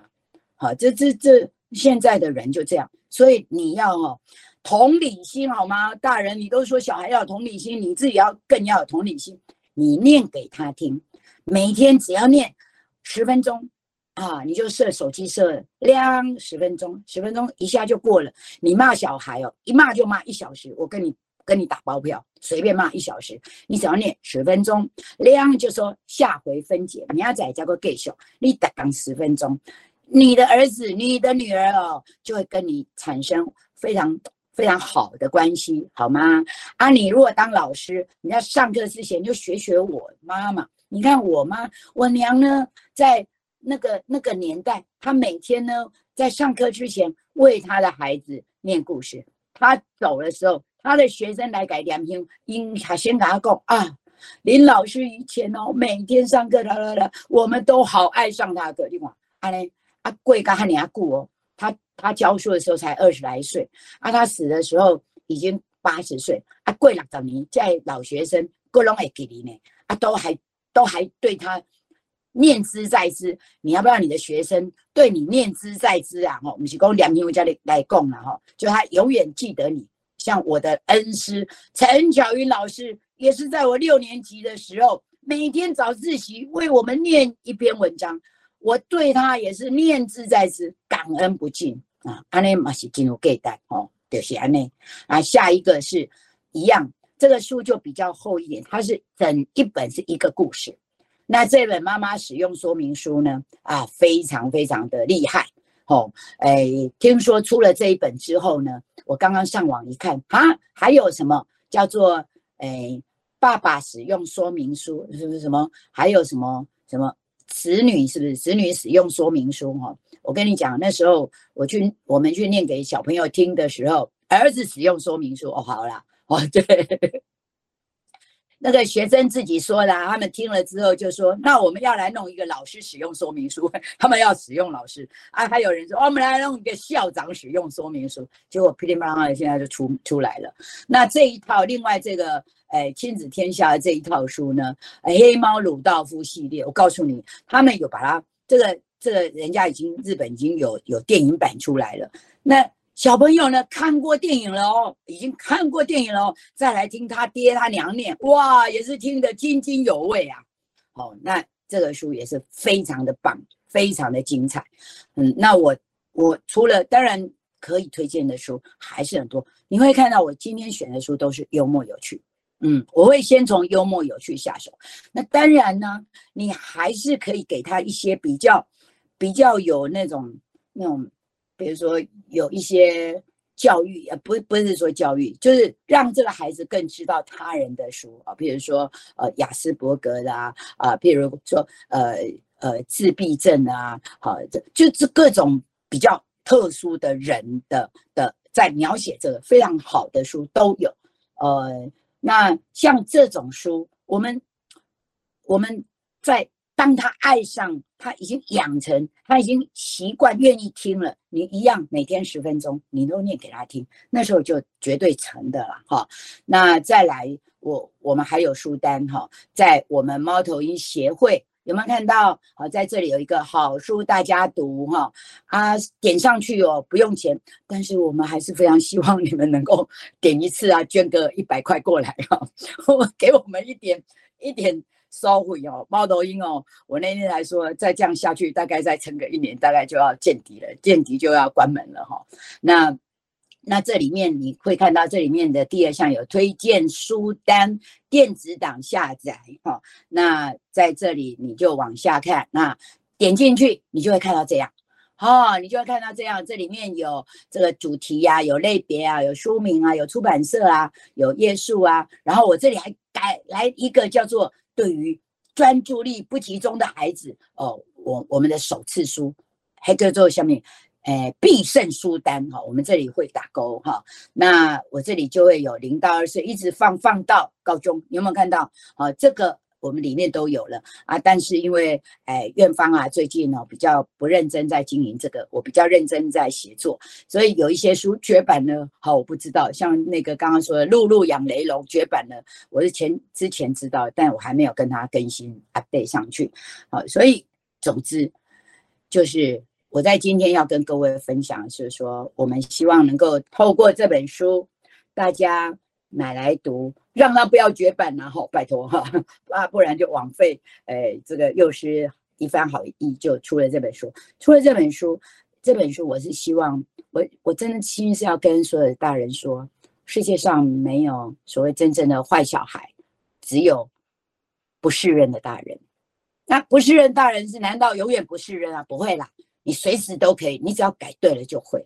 Speaker 4: 好，这这这。现在的人就这样，所以你要哦同理心好吗？大人，你都说小孩要同理心，你自己要更要有同理心。你念给他听，每天只要念十分钟啊，你就设手机设亮十分钟，十分钟一下就过了。你骂小孩哦，一骂就骂一小时，我跟你跟你打包票，随便骂一小时。你只要念十分钟，亮就说下回分解，你要再个继续，你得讲十分钟。你的儿子、你的女儿哦，就会跟你产生非常非常好的关系，好吗？啊，你如果当老师，你要上课之前就学学我妈妈。你看我妈，我娘呢，在那个那个年代，她每天呢在上课之前为她的孩子念故事。她走的时候，她的学生来改两篇，应她先给她讲啊，林老师以前哦，每天上课啦啦啦，我们都好爱上他的地方，啊嘞。啊，贵干汉尼阿顾哦，他他教书的时候才二十来岁，啊，他死的时候已经八十岁，啊，贵六十年，在老学生各拢会给你呢，啊，都还都还对他念之在之，你要不要你的学生对你念之在之啊？吼，我们是讲两名为家里来供了哈，就他永远记得你，像我的恩师陈巧云老师，也是在我六年级的时候，每天早自习为我们念一篇文章。我对他也是念之在兹，感恩不尽啊！安内嘛是进入给代哦，就是安内啊。下一个是一样，这个书就比较厚一点，它是整一本是一个故事。那这本妈妈使用说明书呢啊，非常非常的厉害哦。哎，听说出了这一本之后呢，我刚刚上网一看啊，还有什么叫做哎爸爸使用说明书是不是什么？还有什么什么？子女是不是子女使用说明书？哈，我跟你讲，那时候我去我们去念给小朋友听的时候，儿子使用说明书哦，好了，哦对，那个学生自己说的，他们听了之后就说，那我们要来弄一个老师使用说明书，他们要使用老师啊，还有人说，我们来弄一个校长使用说明书，结果噼里啪啦现在就出出来了。那这一套，另外这个。哎，亲子天下这一套书呢，黑猫鲁道夫系列，我告诉你，他们有把它这个这个人家已经日本已经有有电影版出来了。那小朋友呢看过电影了哦，已经看过电影了哦，再来听他爹他娘念，哇，也是听得津津有味啊。哦，那这个书也是非常的棒，非常的精彩。嗯，那我我除了当然可以推荐的书还是很多，你会看到我今天选的书都是幽默有趣。嗯，我会先从幽默有趣下手。那当然呢，你还是可以给他一些比较比较有那种那种，比如说有一些教育，呃，不不是说教育，就是让这个孩子更知道他人的书啊，比如说呃雅斯伯格的啊，啊，比如说呃呃自闭症啊，好，这就是各种比较特殊的人的的在描写这个非常好的书都有，呃。那像这种书，我们我们在当他爱上，他已经养成，他已经习惯愿意听了，你一样每天十分钟，你都念给他听，那时候就绝对成的了哈。那再来，我我们还有书单哈，在我们猫头鹰协会有没有看到？好，在这里有一个好书大家读哈啊，点上去哦，不用钱，但是我们还是非常希望你们能够点一次啊，捐个一百块过来哈，给我们一点一点收回哦。猫头鹰哦，我那天来说，再这样下去，大概再撑个一年，大概就要见底了，见底就要关门了哈。那。那这里面你会看到，这里面的第二项有推荐书单、电子档下载，哈。那在这里你就往下看，那点进去你就会看到这样，哦，你就会看到这样，这里面有这个主题呀，有类别啊，有书名啊，有出版社啊，有页数啊。然后我这里还改来一个叫做对于专注力不集中的孩子，哦，我我们的首次书，还叫做下面。哎，必胜书单哈，我们这里会打勾哈。那我这里就会有零到二岁，一直放放到高中，有没有看到？好，这个我们里面都有了啊。但是因为哎，院方啊最近呢比较不认真在经营这个，我比较认真在写作，所以有一些书绝版呢。好，我不知道，像那个刚刚说的《露露养雷龙》绝版了，我是前之前知道，但我还没有跟他更新 update 上去。好，所以总之就是。我在今天要跟各位分享是说，我们希望能够透过这本书，大家买来读，让它不要绝版然后拜托哈，啊，不然就枉费。哎，这个又是一番好意，就出了这本书。出了这本书，这本书我是希望，我我真的心是要跟所有的大人说，世界上没有所谓真正的坏小孩，只有不是人的大人。那不是人大人是难道永远不是人啊？不会啦。你随时都可以，你只要改对了就会，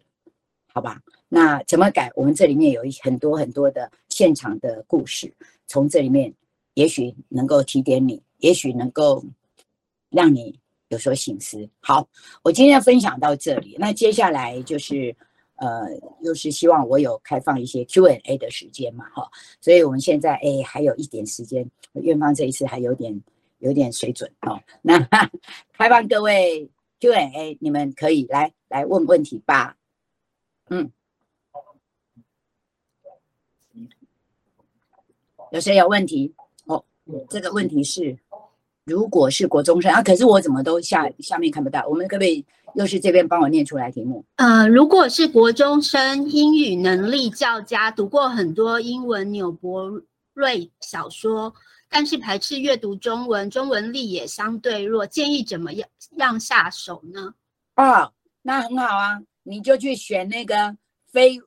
Speaker 4: 好吧？那怎么改？我们这里面有一很多很多的现场的故事，从这里面也许能够提点你，也许能够让你有所醒思。好，我今天分享到这里，那接下来就是呃，又是希望我有开放一些 Q&A 的时间嘛，哈，所以我们现在哎还有一点时间，院方这一次还有点有点水准哦，那 开放各位。Q&A，你们可以来来问问题吧。嗯，有谁有问题？哦，这个问题是，如果是国中生啊，可是我怎么都下下面看不到？我们可不可以又是这边帮我念出来题目？
Speaker 2: 呃，如果是国中生，英语能力较佳，读过很多英文纽伯瑞小说。但是排斥阅读中文，中文力也相对弱，建议怎么样样下手呢？
Speaker 4: 哦，那很好啊，你就去选那个非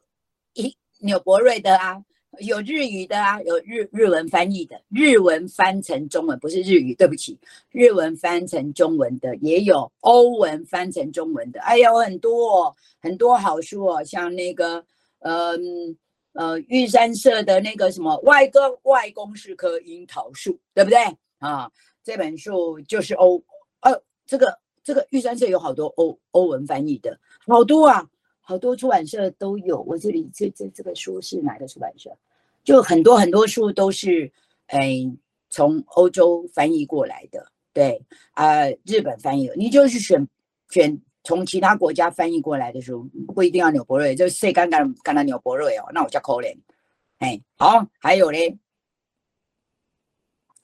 Speaker 4: 一纽伯瑞的啊，有日语的啊，有日日文翻译的，日文翻成中文不是日语，对不起，日文翻成中文的也有，欧文翻成中文的，哎呦，很多哦很多好书哦，像那个嗯。呃，玉山社的那个什么外公外公是棵樱桃树，对不对啊？这本书就是欧，呃，这个这个玉山社有好多欧欧文翻译的，好多啊，好多出版社都有。我这里这这这个书是哪个出版社？就很多很多书都是哎从欧洲翻译过来的，对啊，日本翻译，你就是选选。从其他国家翻译过来的书不一定要纽伯瑞，就谁敢敢敢拿纽伯瑞哦，那我叫 Colin，。哎，好，还有嘞，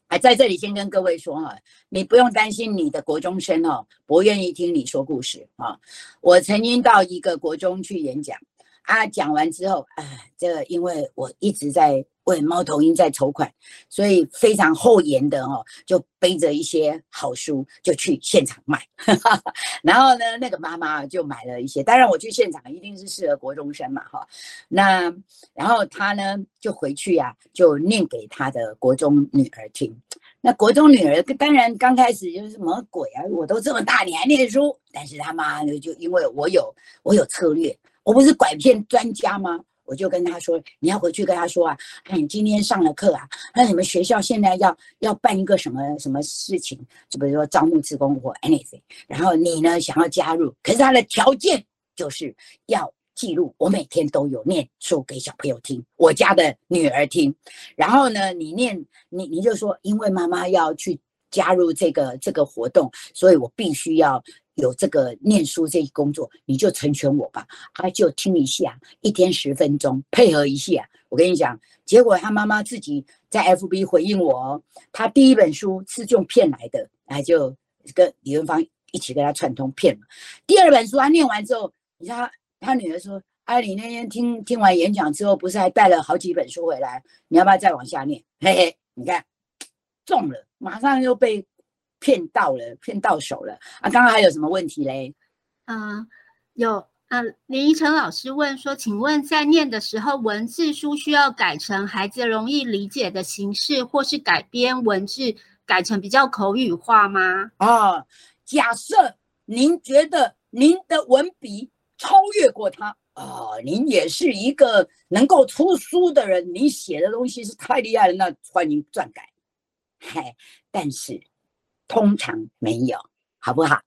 Speaker 4: 还在这里先跟各位说哈，你不用担心你的国中生哦，不愿意听你说故事啊。我曾经到一个国中去演讲。啊，讲完之后，哎，这个因为我一直在为猫头鹰在筹款，所以非常厚颜的哦，就背着一些好书就去现场卖。然后呢，那个妈妈就买了一些，当然我去现场一定是适合国中生嘛，哈。那然后他呢就回去呀，就念给他的国中女儿听。那国中女儿当然刚开始就是什么鬼啊，我都这么大你还念书？但是他妈呢就因为我有我有策略。我不是拐骗专家吗？我就跟他说，你要回去跟他说啊，哎，你今天上了课啊，那你们学校现在要要办一个什么什么事情，就比如说招募职工或 anything，然后你呢想要加入，可是他的条件就是要记录我每天都有念书给小朋友听，我家的女儿听，然后呢，你念你你就说，因为妈妈要去加入这个这个活动，所以我必须要。有这个念书这一工作，你就成全我吧。他就听一下，一天十分钟，配合一下。我跟你讲，结果他妈妈自己在 FB 回应我，他第一本书是用骗来的，哎，就跟李文芳一起跟他串通骗了。第二本书他念完之后，你知道他他女儿说：“阿里那天听听完演讲之后，不是还带了好几本书回来？你要不要再往下念？”嘿嘿，你看中了，马上又被骗到了，骗到手了啊！刚刚还有什么问题嘞？
Speaker 2: 嗯，有。嗯，林依晨老师问说：“请问在念的时候，文字书需要改成孩子容易理解的形式，或是改编文字改成比较口语化吗？”
Speaker 4: 啊，假设您觉得您的文笔超越过他啊，您也是一个能够出书的人，你写的东西是太厉害了，那欢迎撰改。嗨，但是通常没有，好不好？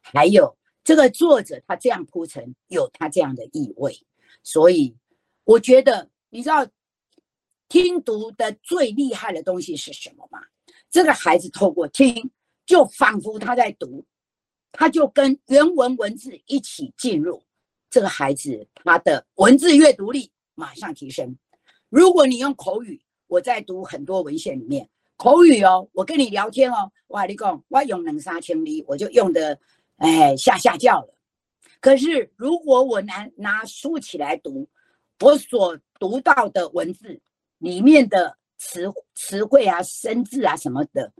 Speaker 4: 还有。这个作者他这样铺陈，有他这样的意味，所以我觉得，你知道听读的最厉害的东西是什么吗？这个孩子透过听，就仿佛他在读，他就跟原文文字一起进入。这个孩子他的文字阅读力马上提升。如果你用口语，我在读很多文献里面，口语哦，我跟你聊天哦，哇，你讲我用两三千里，我就用的。哎，下下叫了。可是如果我拿拿书起来读，我所读到的文字里面的词词汇啊、生字啊什么的，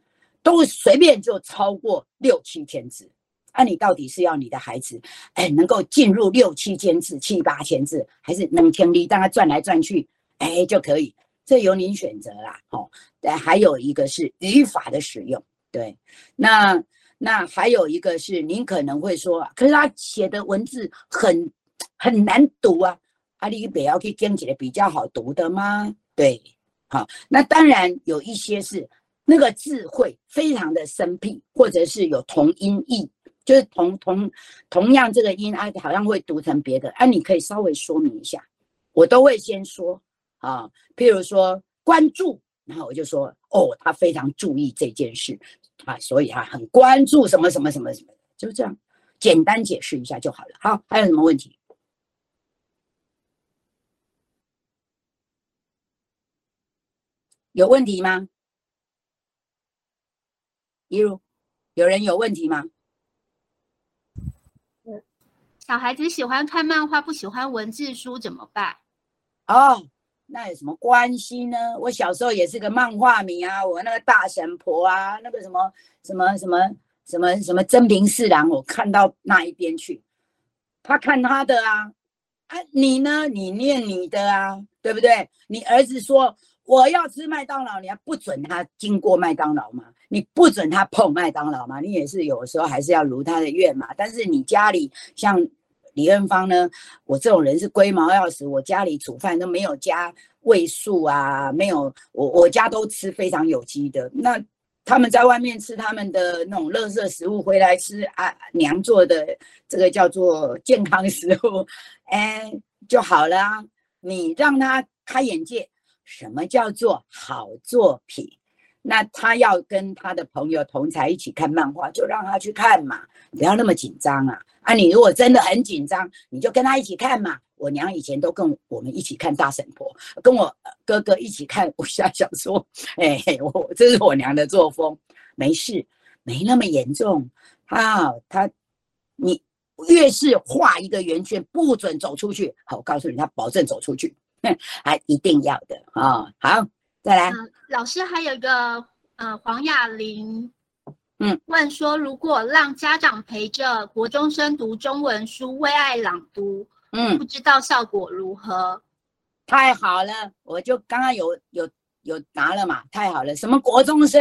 Speaker 4: 都随便就超过六七千字。那你到底是要你的孩子哎能够进入六七千字、七八千字，还是能听力让他转来转去哎就可以？这由您选择啦。哦，还有一个是语法的使用，对，那。那还有一个是，您可能会说，可是他写的文字很很难读啊，阿里北要可以讲起来比较好读的吗？对，好，那当然有一些是那个字会非常的生僻，或者是有同音异，就是同同同样这个音啊，好像会读成别的，啊，你可以稍微说明一下，我都会先说啊，譬如说关注。然后我就说，哦，他非常注意这件事，啊，所以他很关注什么什么什么什么，就这样，简单解释一下就好了。好，还有什么问题？有问题吗？一如，有人有问题吗？
Speaker 2: 小孩子喜欢看漫画，不喜欢文字书怎么办？
Speaker 4: 哦。那有什么关系呢？我小时候也是个漫画迷啊，我那个大神婆啊，那个什么什么什么什么什么真平四郎，我看到那一边去，他看他的啊，啊你呢？你念你的啊，对不对？你儿子说我要吃麦当劳，你还不准他经过麦当劳吗？你不准他碰麦当劳吗？你也是有时候还是要如他的愿嘛。但是你家里像。李恩芳呢？我这种人是龟毛要死，我家里煮饭都没有加味素啊，没有，我我家都吃非常有机的。那他们在外面吃他们的那种垃圾食物，回来吃啊娘做的这个叫做健康食物，哎就好了啊。你让他开眼界，什么叫做好作品？那他要跟他的朋友同才一起看漫画，就让他去看嘛，不要那么紧张啊。啊，你如果真的很紧张，你就跟他一起看嘛。我娘以前都跟我们一起看大神婆，跟我哥哥一起看武侠小说。哎，我这是我娘的作风，没事，没那么严重。啊，他，你越是画一个圆圈，不准走出去。好，我告诉你，他保证走出去，还一定要的啊。好，再来。
Speaker 2: 老师还有一个，呃，黄雅玲。嗯，问说如果让家长陪着国中生读中文书为爱朗读，嗯，不知道效果如何？
Speaker 4: 太好了，我就刚刚有有有答了嘛，太好了。什么国中生？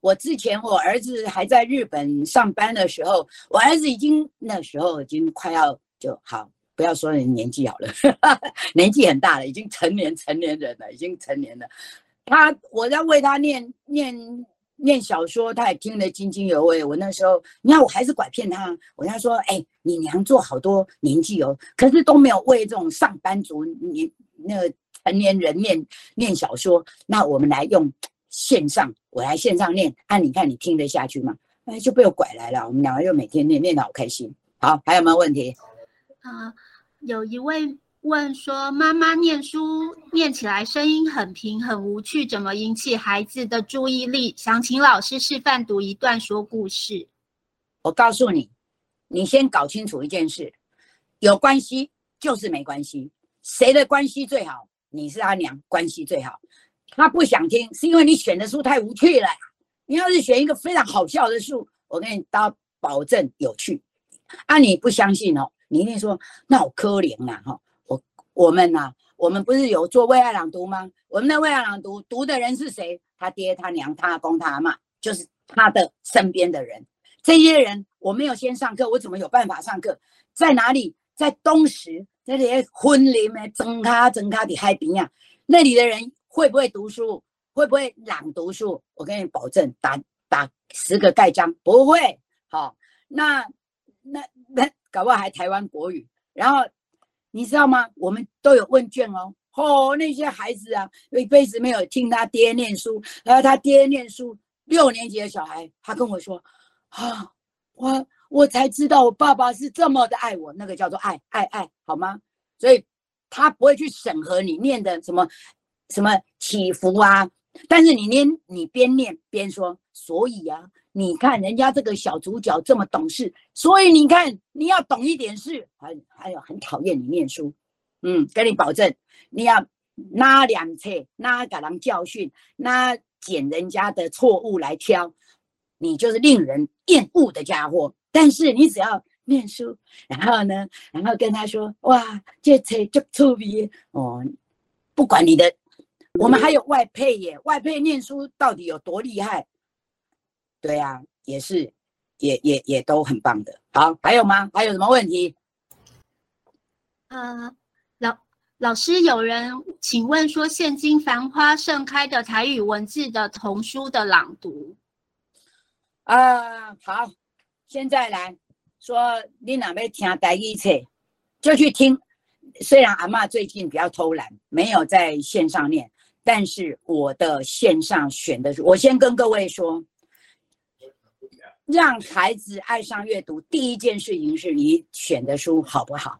Speaker 4: 我之前我儿子还在日本上班的时候，我儿子已经那时候已经快要就好，不要说人年纪好了，年纪很大了，已经成年成年人了，已经成年了。他我在为他念念。念小说，他也听得津津有味。我那时候，你看我还是拐骗他。我跟他说：“哎，你娘做好多年纪哦，可是都没有为这种上班族、你那个成年人念念小说。那我们来用线上，我来线上念。啊，你看你听得下去吗？哎，就被我拐来了。我们两个又每天念，念得好开心。好，还有没有问题？
Speaker 2: 啊，有一位。问说：妈妈念书念起来声音很平很无趣，怎么引起孩子的注意力？想请老师示范读一段说故事。
Speaker 4: 我告诉你，你先搞清楚一件事：有关系就是没关系，谁的关系最好？你是阿娘，关系最好。他不想听，是因为你选的书太无趣了。你要是选一个非常好笑的书，我跟你打保证有趣。啊，你不相信哦？你一定说那好可怜呐！哈，我们呐，我们不是有做为爱朗读吗？我们的为爱朗读读的人是谁？他爹、他娘、他阿公、他阿妈，就是他的身边的人。这些人我没有先上课，我怎么有办法上课？在哪里？在东石，在那些婚礼呢，整卡整卡的海边呀，那里的人会不会读书？会不会朗读书？我跟你保证，打打十个盖章不会。好，那那那搞不好还台湾国语。然后你知道吗？我们都有问卷哦。哦，那些孩子啊，一辈子没有听他爹念书，然后他爹念书，六年级的小孩，他跟我说，啊，我我才知道我爸爸是这么的爱我，那个叫做爱爱爱，好吗？所以他不会去审核你念的什么什么起伏啊。但是你念，你边念边说，所以啊，你看人家这个小主角这么懂事，所以你看你要懂一点事，还还有很讨厌你念书，嗯，跟你保证，你要拿两册，拿给人教训，拿捡人家的错误来挑，你就是令人厌恶的家伙。但是你只要念书，然后呢，然后跟他说，哇，这册就特别哦，不管你的。我们还有外配耶，外配念书到底有多厉害？对呀，也是，也也也都很棒的。好，还有吗？还有什么问题？
Speaker 2: 呃，老老师，有人请问说，现今繁花盛开的台语文字的童书的朗读。
Speaker 4: 啊，好，现在来说，你哪边听台语册，就去听。虽然阿妈最近比较偷懒，没有在线上念。但是我的线上选的是，我先跟各位说，让孩子爱上阅读，第一件事情是你选的书好不好？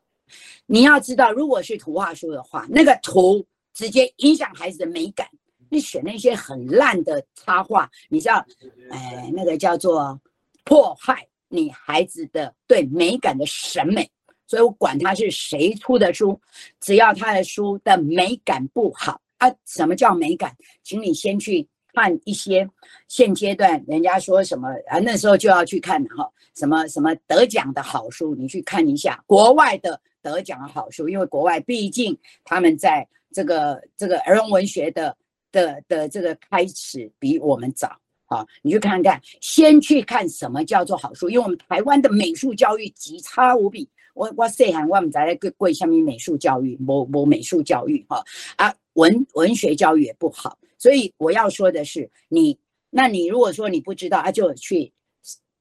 Speaker 4: 你要知道，如果是图画书的话，那个图直接影响孩子的美感。你选那些很烂的插画，你知道，哎，那个叫做破坏你孩子的对美感的审美。所以我管他是谁出的书，只要他的书的美感不好。啊，什么叫美感？请你先去看一些现阶段人家说什么啊，那时候就要去看哈，什么什么得奖的好书，你去看一下国外的得奖的好书，因为国外毕竟他们在这个这个儿童文学的的的这个开始比我们早好，你去看看，先去看什么叫做好书，因为我们台湾的美术教育极差无比。我我细汉我唔知咧贵贵下面美术教育，某某美术教育哈啊。文文学教育也不好，所以我要说的是，你，那你如果说你不知道啊，就去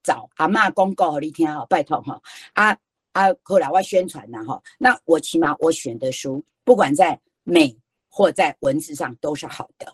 Speaker 4: 找阿妈公告你听哈，拜托哈，啊啊，后来我宣传了哈，那我起码我选的书，不管在美或在文字上都是好的，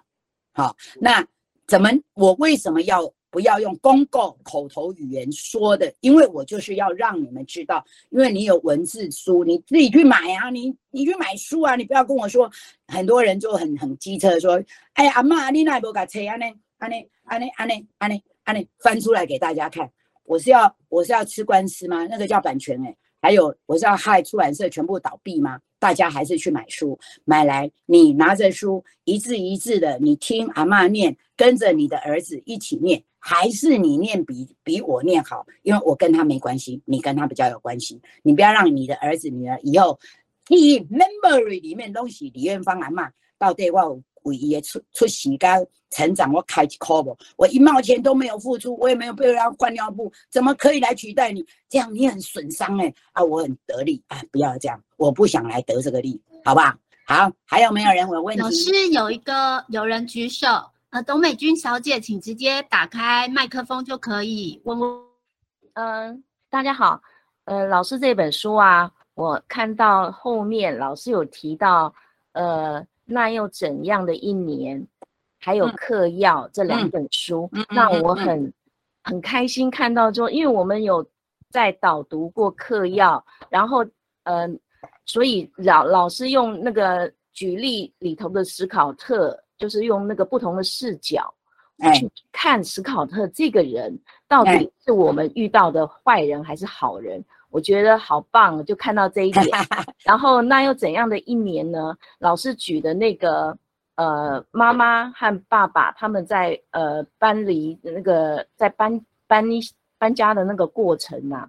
Speaker 4: 好，那怎么我为什么要？不要用公共口头语言说的，因为我就是要让你们知道，因为你有文字书，你自己去买啊，你你去买书啊，你不要跟我说，很多人就很很机车说，哎呀阿妈，你那不给册安呢？安呢安呢安呢安呢安呢翻出来给大家看，我是要我是要吃官司吗？那个叫版权哎，还有我是要害出版社全部倒闭吗？大家还是去买书，买来你拿着书一字一字的，你听阿妈念，跟着你的儿子一起念。还是你念比比我念好，因为我跟他没关系，你跟他比较有关系。你不要让你的儿子女儿以后记忆 memory 里面东西，李元芳阿妈到底我为伊出出时间成长，我开 call 不？我一毛钱都没有付出，我也没有被人家换尿布，怎么可以来取代你？这样你很损伤哎啊！我很得力啊！不要这样，我不想来得这个利，好不好？好，还有没有人有问题？
Speaker 2: 老师有一个有人举手。呃，董美君小姐，请直接打开麦克风就可以问问。
Speaker 5: 嗯，大家好，呃，老师这本书啊，我看到后面老师有提到，呃，那又怎样的一年，还有嗑药这两本书，让我很很开心看到，说因为我们有在导读过嗑药，然后，嗯，所以老老师用那个举例里头的史考特，就是用那个不同的视角去看史考特这个人到底是我们遇到的坏人还是好人。我觉得好棒，就看到这一点。然后那又怎样的一年呢？老师举的那个呃，妈妈和爸爸他们在呃搬离那个在搬搬搬家的那个过程呐，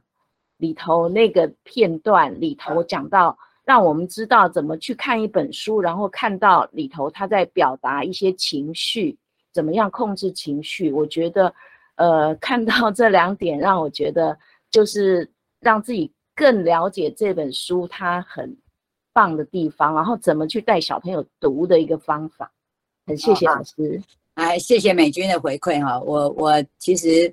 Speaker 5: 里头那个片段里头讲到，让我们知道怎么去看一本书，然后看到里头他在表达一些情绪，怎么样控制情绪。我觉得呃，看到这两点，让我觉得就是。让自己更了解这本书它很棒的地方，然后怎么去带小朋友读的一个方法。很谢谢老师，
Speaker 4: 哎，谢谢美君的回馈哈。我我其实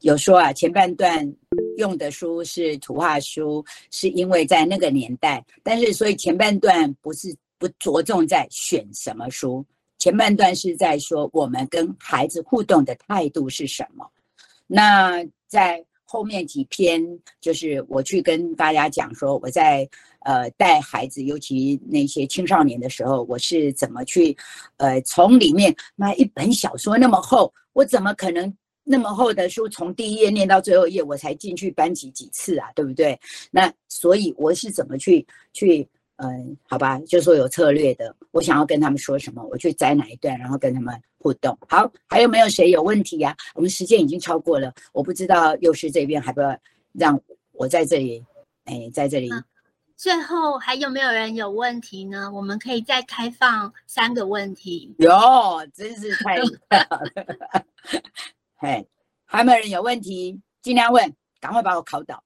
Speaker 4: 有说啊，前半段用的书是图画书，是因为在那个年代，但是所以前半段不是不着重在选什么书，前半段是在说我们跟孩子互动的态度是什么。那在。后面几篇就是我去跟大家讲说，我在呃带孩子，尤其那些青少年的时候，我是怎么去呃从里面那一本小说那么厚，我怎么可能那么厚的书从第一页念到最后一页，我才进去班级几次啊，对不对？那所以我是怎么去去。嗯，好吧，就说有策略的，我想要跟他们说什么，我去摘哪一段，然后跟他们互动。好，还有没有谁有问题呀？我们时间已经超过了，我不知道幼师这边还不要让我在这里，哎，在这里。
Speaker 2: 最后还有没有人有问题呢？我们可以再开放三个问题。
Speaker 4: 有，真是太好了。嘿，还有没有人有问题？尽量问，赶快把我考倒。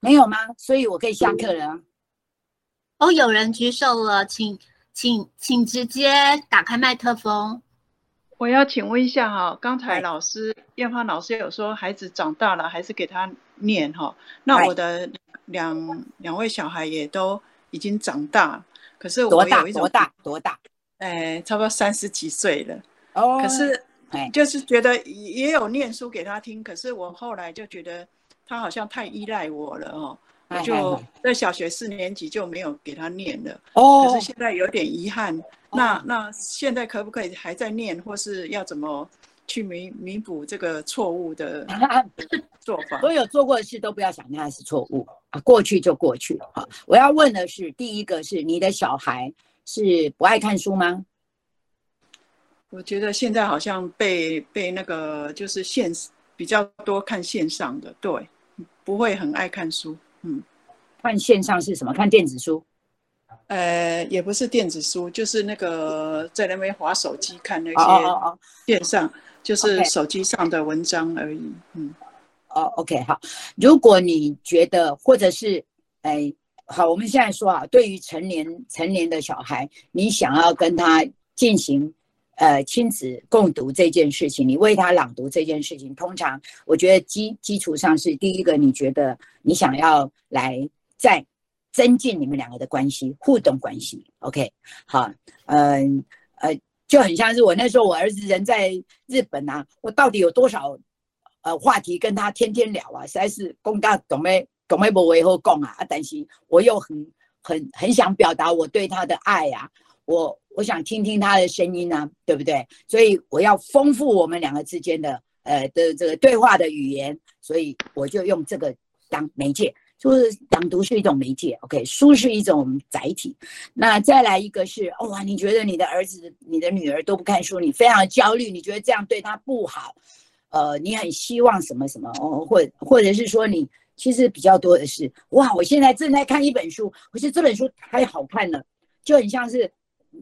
Speaker 4: 没有吗？所以我可以下课了。
Speaker 2: 哦，有人举手了，请请请直接打开麦克风。
Speaker 6: 我要请问一下哈，刚才老师燕芳老师有说孩子长大了还是给他念哈？那我的两两位小孩也都已经长大，可是我有一种
Speaker 4: 多大多大？
Speaker 6: 哎，差不多三十几岁了。哦，可是就是觉得也有念书给他听，可是我后来就觉得。他好像太依赖我了哦，我就在小学四年级就没有给他念了。哦，可是现在有点遗憾。那那现在可不可以还在念，或是要怎么去弥弥补这个错误的 做法？
Speaker 4: 所有做过的事都不要想那是错误啊，过去就过去了。好，我要问的是，第一个是你的小孩是不爱看书吗？
Speaker 6: 我觉得现在好像被被那个就是线比较多看线上的，对。不会很爱看书，嗯，
Speaker 4: 看线上是什么？看电子书？
Speaker 6: 呃，也不是电子书，就是那个在那边划手机看那些线上，就是手机上的文章而已，嗯。
Speaker 4: 哦，OK，好。如果你觉得，或者是，哎，好，我们现在说啊，对于成年成年的小孩，你想要跟他进行。呃，亲子共读这件事情，你为他朗读这件事情，通常我觉得基基础上是第一个，你觉得你想要来再增进你们两个的关系，互动关系，OK？好，嗯呃，就很像是我那时候我儿子人在日本啊，我到底有多少呃话题跟他天天聊啊，实在是公大懂没懂没不为后讲啊，但是我又很很很想表达我对他的爱呀，我。我想听听他的声音呢，对不对？所以我要丰富我们两个之间的呃的这个对话的语言，所以我就用这个当媒介，就是朗读是一种媒介，OK，书是一种载体。那再来一个是，哇，你觉得你的儿子、你的女儿都不看书，你非常焦虑，你觉得这样对他不好，呃，你很希望什么什么哦，或或者是说你其实比较多的是，哇，我现在正在看一本书，可是这本书太好看了，就很像是。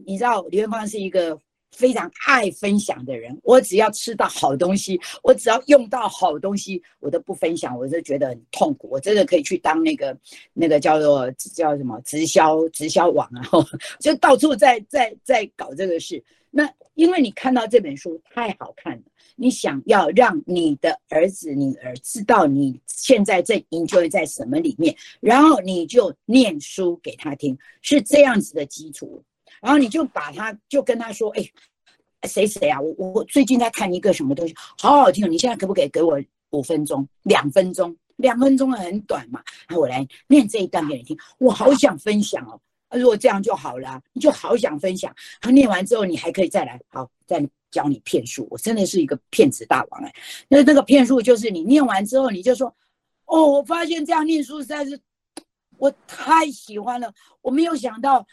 Speaker 4: 你知道李元芳是一个非常爱分享的人。我只要吃到好东西，我只要用到好东西，我都不分享，我就觉得很痛苦。我真的可以去当那个那个叫做叫什么直销直销网啊，就到处在在在搞这个事。那因为你看到这本书太好看了，你想要让你的儿子女儿知道你现在在研究在什么里面，然后你就念书给他听，是这样子的基础。然后你就把他就跟他说，哎，谁谁啊？我我最近在看一个什么东西，好好听。你现在可不可以给我五分钟、两分钟？两分钟很短嘛，那我来念这一段给你听，我好想分享哦。啊如果这样就好了，你就好想分享。他念完之后，你还可以再来，好，再教你骗术。我真的是一个骗子大王哎。那那个骗术就是你念完之后，你就说，哦，我发现这样念书实在是，我太喜欢了。我没有想到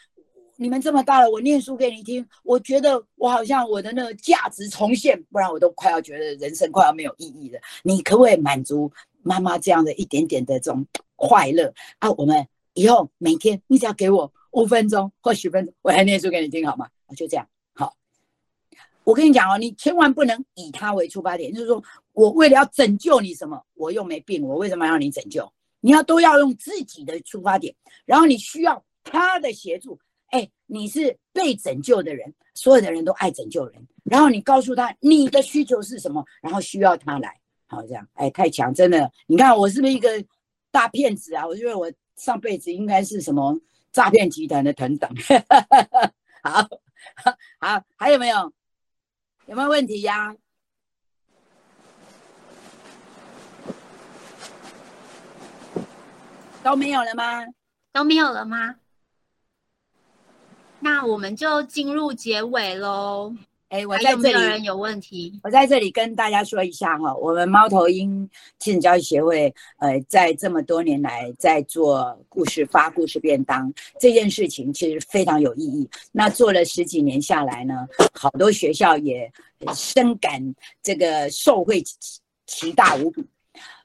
Speaker 4: 你们这么大了，我念书给你听，我觉得我好像我的那个价值重现，不然我都快要觉得人生快要没有意义了。你可不可以满足妈妈这样的一点点的这种快乐啊？我们以后每天你只要给我。五分钟或十分钟，我来念书给你听好吗？就这样，好。我跟你讲哦，你千万不能以他为出发点，就是说我为了要拯救你什么，我又没病，我为什么要你拯救？你要都要用自己的出发点，然后你需要他的协助。哎，你是被拯救的人，所有的人都爱拯救人，然后你告诉他你的需求是什么，然后需要他来，好这样。哎，太强，真的，你看我是不是一个大骗子啊？我觉得我上辈子应该是什么？诈骗集团的等等，好好，还有没有？有没有问题呀？都没有了吗？
Speaker 2: 都没有了吗？那我们就进入结尾喽。
Speaker 4: 哎，我在这里。
Speaker 2: 有人有问题？
Speaker 4: 我在这里跟大家说一下哈，我们猫头鹰亲子教育协会，呃，在这么多年来在做故事发故事便当这件事情，其实非常有意义。那做了十几年下来呢，好多学校也深感这个受惠其大无比，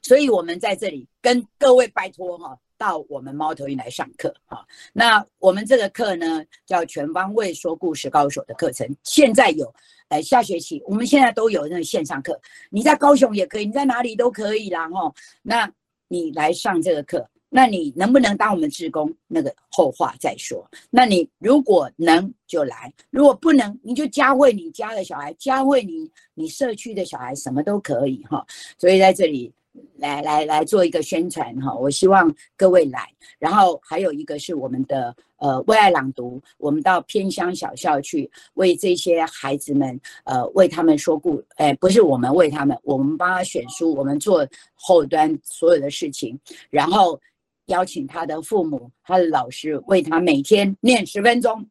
Speaker 4: 所以我们在这里跟各位拜托哈。到我们猫头鹰来上课哈，那我们这个课呢叫全方位说故事高手的课程，现在有，呃，下学期我们现在都有那个线上课，你在高雄也可以，你在哪里都可以啦哈。那你来上这个课，那你能不能当我们职工？那个后话再说。那你如果能就来，如果不能，你就教会你家的小孩，教会你你社区的小孩，什么都可以哈。所以在这里。来来来做一个宣传哈，我希望各位来。然后还有一个是我们的呃为爱朗读，我们到偏乡小校去为这些孩子们呃为他们说故，哎不是我们为他们，我们帮他选书，我们做后端所有的事情，然后邀请他的父母、他的老师为他每天念十分钟。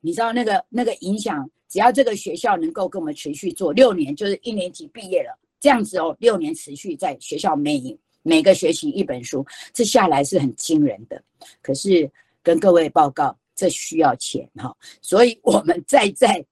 Speaker 4: 你知道那个那个影响，只要这个学校能够跟我们持续做六年，就是一年级毕业了。这样子哦，六年持续在学校每每个学期一本书，这下来是很惊人的。可是跟各位报告，这需要钱哈，所以我们在在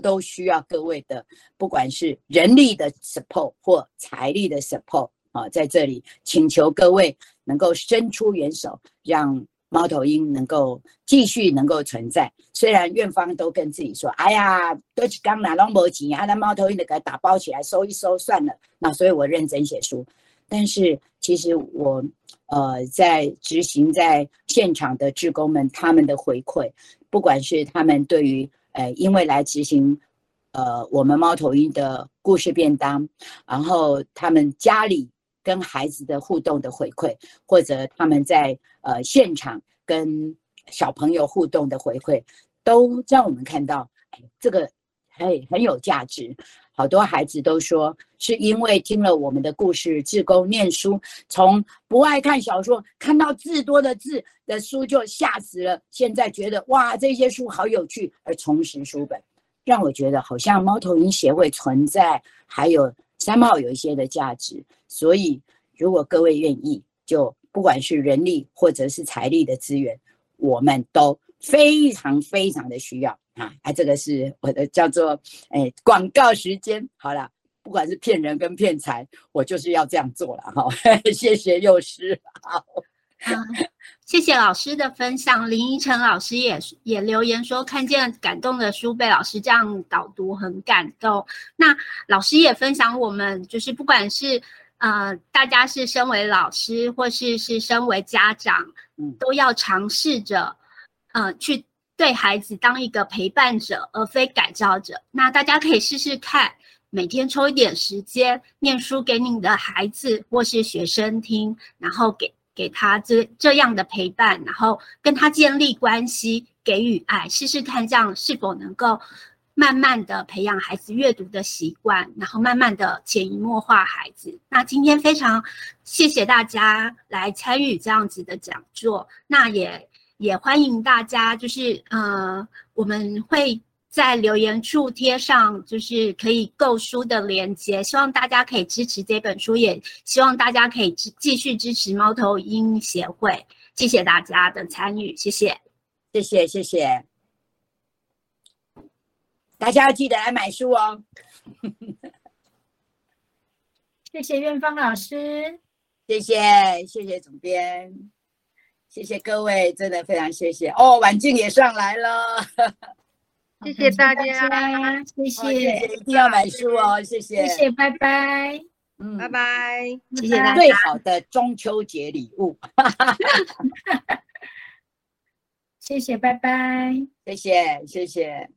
Speaker 4: 都需要各位的，不管是人力的 support 或财力的 support 啊，在这里请求各位能够伸出援手，让。猫头鹰能够继续能够存在，虽然院方都跟自己说：“哎呀，都是刚拿拢无钱啊，那猫头鹰的给它打包起来收一收算了。”那所以我认真写书。但是其实我呃在执行在现场的职工们他们的回馈，不管是他们对于呃因为来执行呃我们猫头鹰的故事便当，然后他们家里。跟孩子的互动的回馈，或者他们在呃现场跟小朋友互动的回馈，都让我们看到，这个很很有价值。好多孩子都说，是因为听了我们的故事，自工念书，从不爱看小说，看到字多的字的书就吓死了，现在觉得哇，这些书好有趣，而重拾书本，让我觉得好像猫头鹰协会存在，还有。三号有一些的价值，所以如果各位愿意，就不管是人力或者是财力的资源，我们都非常非常的需要啊！哎，这个是我的叫做哎广告时间。好了，不管是骗人跟骗财，我就是要这样做了哈。谢谢幼师，好。
Speaker 2: 谢谢老师的分享，林依晨老师也也留言说看见感动的书被老师这样导读很感动。那老师也分享我们就是不管是呃大家是身为老师或是是身为家长，都要尝试着呃去对孩子当一个陪伴者而非改造者。那大家可以试试看，每天抽一点时间念书给你的孩子或是学生听，然后给。给他这这样的陪伴，然后跟他建立关系，给予爱，试试看这样是否能够慢慢的培养孩子阅读的习惯，然后慢慢的潜移默化孩子。那今天非常谢谢大家来参与这样子的讲座，那也也欢迎大家，就是呃，我们会。在留言处贴上就是可以购书的链接，希望大家可以支持这本书，也希望大家可以继继续支持猫头鹰协会。谢谢大家的参与，谢谢，
Speaker 4: 谢谢，谢谢。大家要记得来买书哦。
Speaker 3: 谢谢院方老师，
Speaker 4: 谢谢，谢谢总编，谢谢各位，真的非常谢谢哦。婉静也上来了。
Speaker 7: 谢谢大家，
Speaker 3: 谢谢，
Speaker 4: 一定要买书哦，谢谢，
Speaker 3: 谢谢，拜拜，
Speaker 7: 嗯，拜拜，
Speaker 2: 谢谢大家，
Speaker 4: 最好的中秋节礼物
Speaker 3: 谢谢，拜拜，
Speaker 4: 谢谢，谢谢。